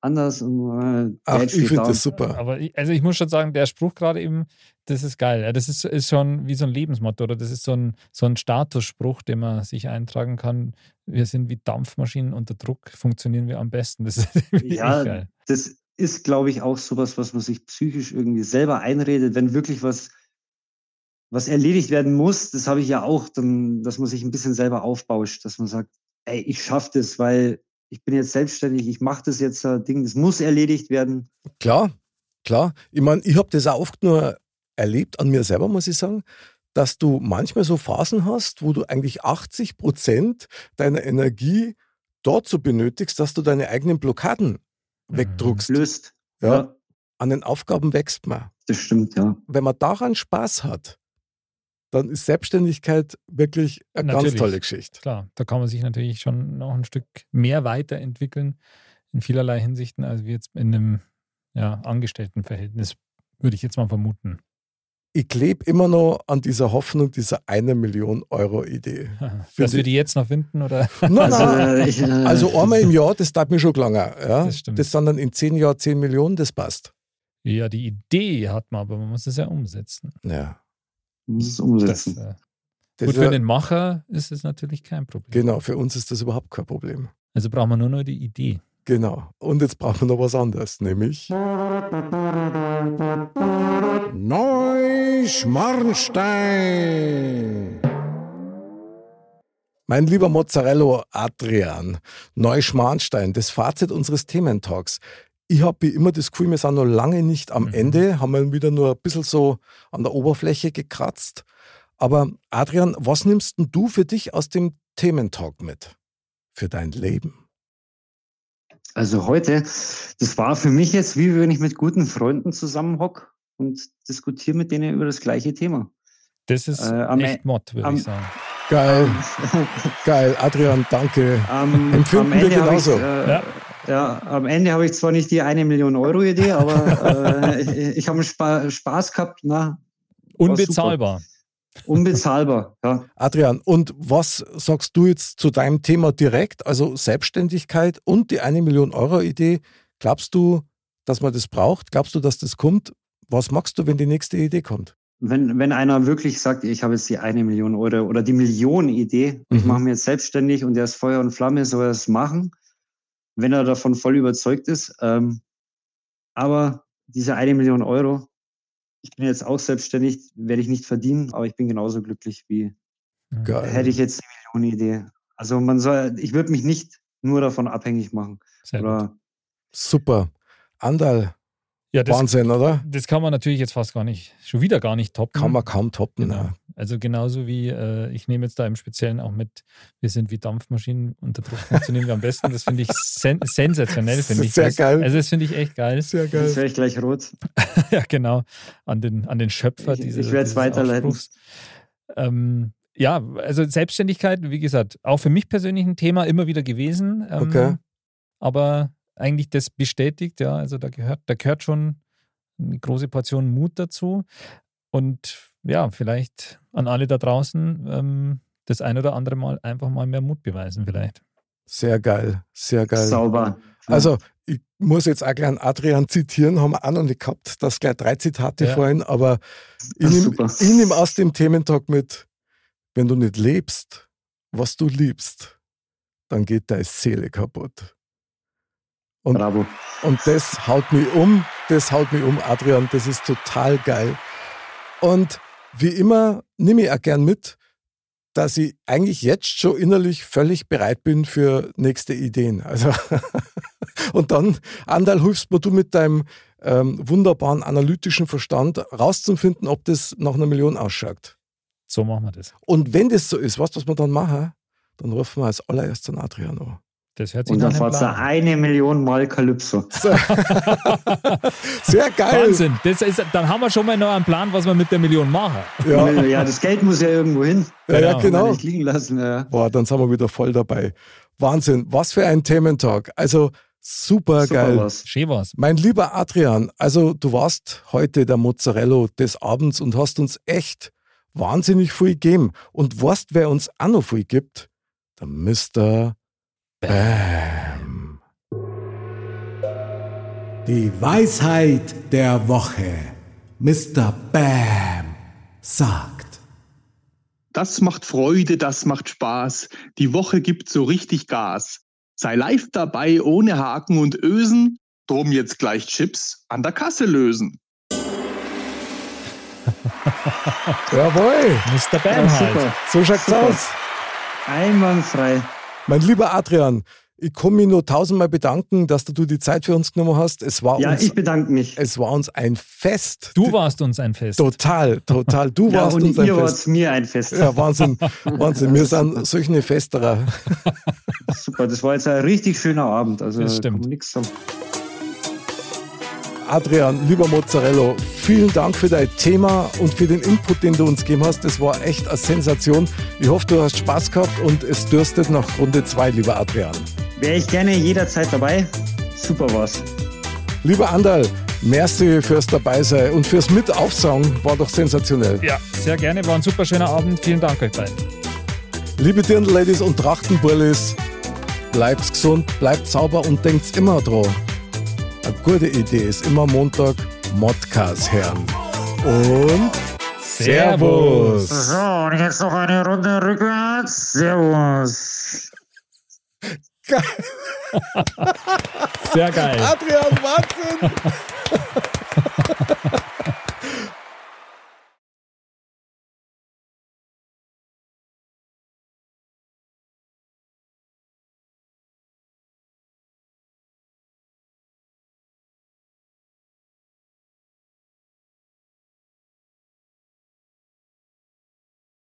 anders und äh, Ach, ich finde da. das super. Aber ich, also ich muss schon sagen, der Spruch gerade eben, das ist geil. Das ist, ist schon wie so ein Lebensmotto oder das ist so ein, so ein Statusspruch, den man sich eintragen kann. Wir sind wie Dampfmaschinen unter Druck, funktionieren wir am besten. Das ist (laughs) Ja, geil. das ist, glaube ich, auch sowas, was man sich psychisch irgendwie selber einredet, wenn wirklich was, was erledigt werden muss. Das habe ich ja auch, dann, dass man sich ein bisschen selber aufbauscht, dass man sagt, ey, ich schaffe das, weil ich bin jetzt selbstständig, ich mache das jetzt, äh, Ding, das muss erledigt werden. Klar, klar. Ich meine, ich habe das auch oft nur erlebt an mir selber, muss ich sagen, dass du manchmal so Phasen hast, wo du eigentlich 80 Prozent deiner Energie dazu benötigst, dass du deine eigenen Blockaden Mhm. wegdruckst. Löst. Ja. An den Aufgaben wächst man. das stimmt, ja. Wenn man daran Spaß hat, dann ist Selbstständigkeit wirklich eine Natürlich. ganz tolle Geschichte. Klar, da kann man sich natürlich schon noch ein Stück mehr weiterentwickeln in vielerlei Hinsichten, als wir jetzt in einem ja, Angestelltenverhältnis, würde ich jetzt mal vermuten. Ich klebe immer noch an dieser Hoffnung dieser eine Million Euro Idee. (laughs) Dass die- wir die jetzt noch finden oder? Nein, (laughs) Also, nein. äh, ich, äh, Also einmal im Jahr, das dauert mir schon lange. Ja? Das stimmt. Das sind dann in zehn Jahren zehn Millionen, das passt. Ja, die Idee hat man, aber man muss es ja umsetzen. Ja. muss es Das, umsetzen. äh, Das gut, ist für den Macher ist es natürlich kein Problem. genau, für uns ist das überhaupt kein Problem. Also brauchen wir nur noch die Idee. Genau. Und jetzt brauchen wir noch was anderes, nämlich Neuschmarnstein. mein lieber Mozzarella Adrian, Neuschmarnstein, das Fazit unseres Thementalks. Ich habe wie immer das Gefühl, wir sind noch lange nicht am Mhm. Ende, haben wir wieder nur ein bisschen so an der Oberfläche gekratzt. Aber Adrian, was nimmst denn du für dich aus dem Thementalk mit? Für dein Leben? Also heute, das war für mich jetzt wie wenn ich mit guten Freunden zusammenhock und diskutiere mit denen über das gleiche Thema. Das ist Äh, am echt E- Mod, würde am- ich sagen. Geil, (laughs) geil. Adrian, danke. Am, (laughs) Empfinden wir habe ich, genauso. äh, Ja. ja. am Ende habe ich zwar nicht die eine Million Euro Idee, aber (laughs) äh, ich, ich habe Spaß gehabt. Na, Unbezahlbar. Unbezahlbar. Ja. Adrian, und was sagst du jetzt zu deinem Thema direkt? Also Selbstständigkeit und die eine Million Euro Idee. Glaubst du, dass man das braucht? Glaubst du, dass das kommt? Was machst du, wenn die nächste Idee kommt? Wenn, wenn einer wirklich sagt, ich habe jetzt die eine Million Euro oder die Millionen-Idee, ich Mhm. mache mich jetzt selbstständig und der ist Feuer und Flamme, soll er es machen, wenn er davon voll überzeugt ist. Ähm, aber diese eine Million Euro, ich bin jetzt auch selbstständig, werde ich nicht verdienen, aber ich bin genauso glücklich wie Geil. hätte ich jetzt die Millionen-Idee. Also man soll, ich würde mich nicht nur davon abhängig machen. Sehr gut. Oder Super. Andal, Ja, das, Wahnsinn, oder? das kann man natürlich jetzt fast gar nicht, schon wieder gar nicht toppen. Kann man kaum toppen. Genau. Also genauso wie, äh, ich nehme jetzt da im Speziellen auch mit, wir sind wie Dampfmaschinen, unter Druck funktionieren wir am besten. Das finde ich sen sensationell, finde ich. Sehr das. geil. Also das finde ich echt geil. Sehr jetzt geil. wäre ich gleich rot. (laughs) ja, genau. An den, an den Schöpfer Ich- dieses, ich werd's dieses weiterleiten. Ähm, ja, also Selbstständigkeit, wie gesagt, auch für mich persönlich ein Thema immer wieder gewesen. Ähm, Okay. Aber eigentlich das bestätigt, ja, also da gehört, da gehört schon eine große Portion Mut dazu. Und ja, vielleicht an alle da draußen ähm, das ein oder andere Mal einfach mal mehr Mut beweisen, vielleicht. Sehr geil. Sehr geil. Sauber. Also, ich muss jetzt auch gleich einen Adrian zitieren, haben wir auch noch nicht gehabt, das gleich drei Zitate Ja. vorhin, aber ich nehme aus dem Thementag mit, wenn du nicht lebst, was du liebst, dann geht deine Seele kaputt. Und, Bravo. und das haut mich um, das haut mich um, Adrian, das ist total geil. Und wie immer nehme ich auch gern mit, dass ich eigentlich jetzt schon innerlich völlig bereit bin für nächste Ideen. Also (laughs) und dann, Andal, hilfst mir du mit deinem ähm, wunderbaren analytischen Verstand rauszufinden, ob das nach einer Million ausschaut. So machen wir das. Und wenn das so ist, weißt du, was wir dann machen? Dann rufen wir als allererstes den Adrian an. Das hört sich Und er Plan an. eine Million Mal Calypso. (laughs) Sehr geil. Wahnsinn. Das ist, dann haben wir schon mal noch einen Plan, was wir mit der Million machen. Ja, Ja. das Geld muss ja irgendwo hin. ja, ja, Genau. Genau. nicht liegen lassen. Ja. Boah, dann sind wir wieder voll dabei. Wahnsinn, was für ein Thementag. Also super, Super geil. was. Schön war's. Mein lieber Adrian, also du warst heute der Mozzarella des Abends und hast uns echt wahnsinnig viel gegeben. Und weißt, wer uns auch noch viel gibt? Der Mr. Bam. Die Weisheit der Woche. Mr. Bam sagt. Das macht Freude, das macht Spaß. Die Woche gibt so richtig Gas. Sei live dabei, ohne Haken und Ösen. Drum jetzt gleich Chips an der Kasse lösen. Jawohl, Mr. Bam Ja, halt. super. so schaut's Super. aus. Einwandfrei. Mein lieber Adrian, ich kann mich nur tausendmal bedanken, dass du die Zeit für uns genommen hast. Es war, Ja, uns, ich bedanke mich. es war uns ein Fest. Du warst uns ein Fest. Total, total. Du Ja, warst und uns ein ihr Fest. wart mir ein Fest. Ja, Wahnsinn, Wahnsinn. Wir sind solche Festerer. Super, das war jetzt ein richtig schöner Abend. Also Das stimmt. nichts sagen. Adrian, lieber Mozzarella, vielen Dank für dein Thema und für den Input, den du uns gegeben hast. Das war echt eine Sensation. Ich hoffe, du hast Spaß gehabt und es dürstet nach Runde zwei, lieber Adrian. Wäre ich gerne jederzeit dabei. Super war's. Lieber Andal, merci fürs Dabeisein und fürs Mitaufsagen. War doch sensationell. Ja, sehr gerne. War ein super schöner Abend. Vielen Dank euch beiden. Liebe Dirndl-Ladies und Trachtenburlis, bleibt gesund, bleibt sauber und denkt immer dran. Eine gute Idee ist immer Montag Modcast hören. Und Servus. So, und jetzt noch eine Runde rückwärts. Servus. Sehr geil. Adrian, Wahnsinn! (laughs)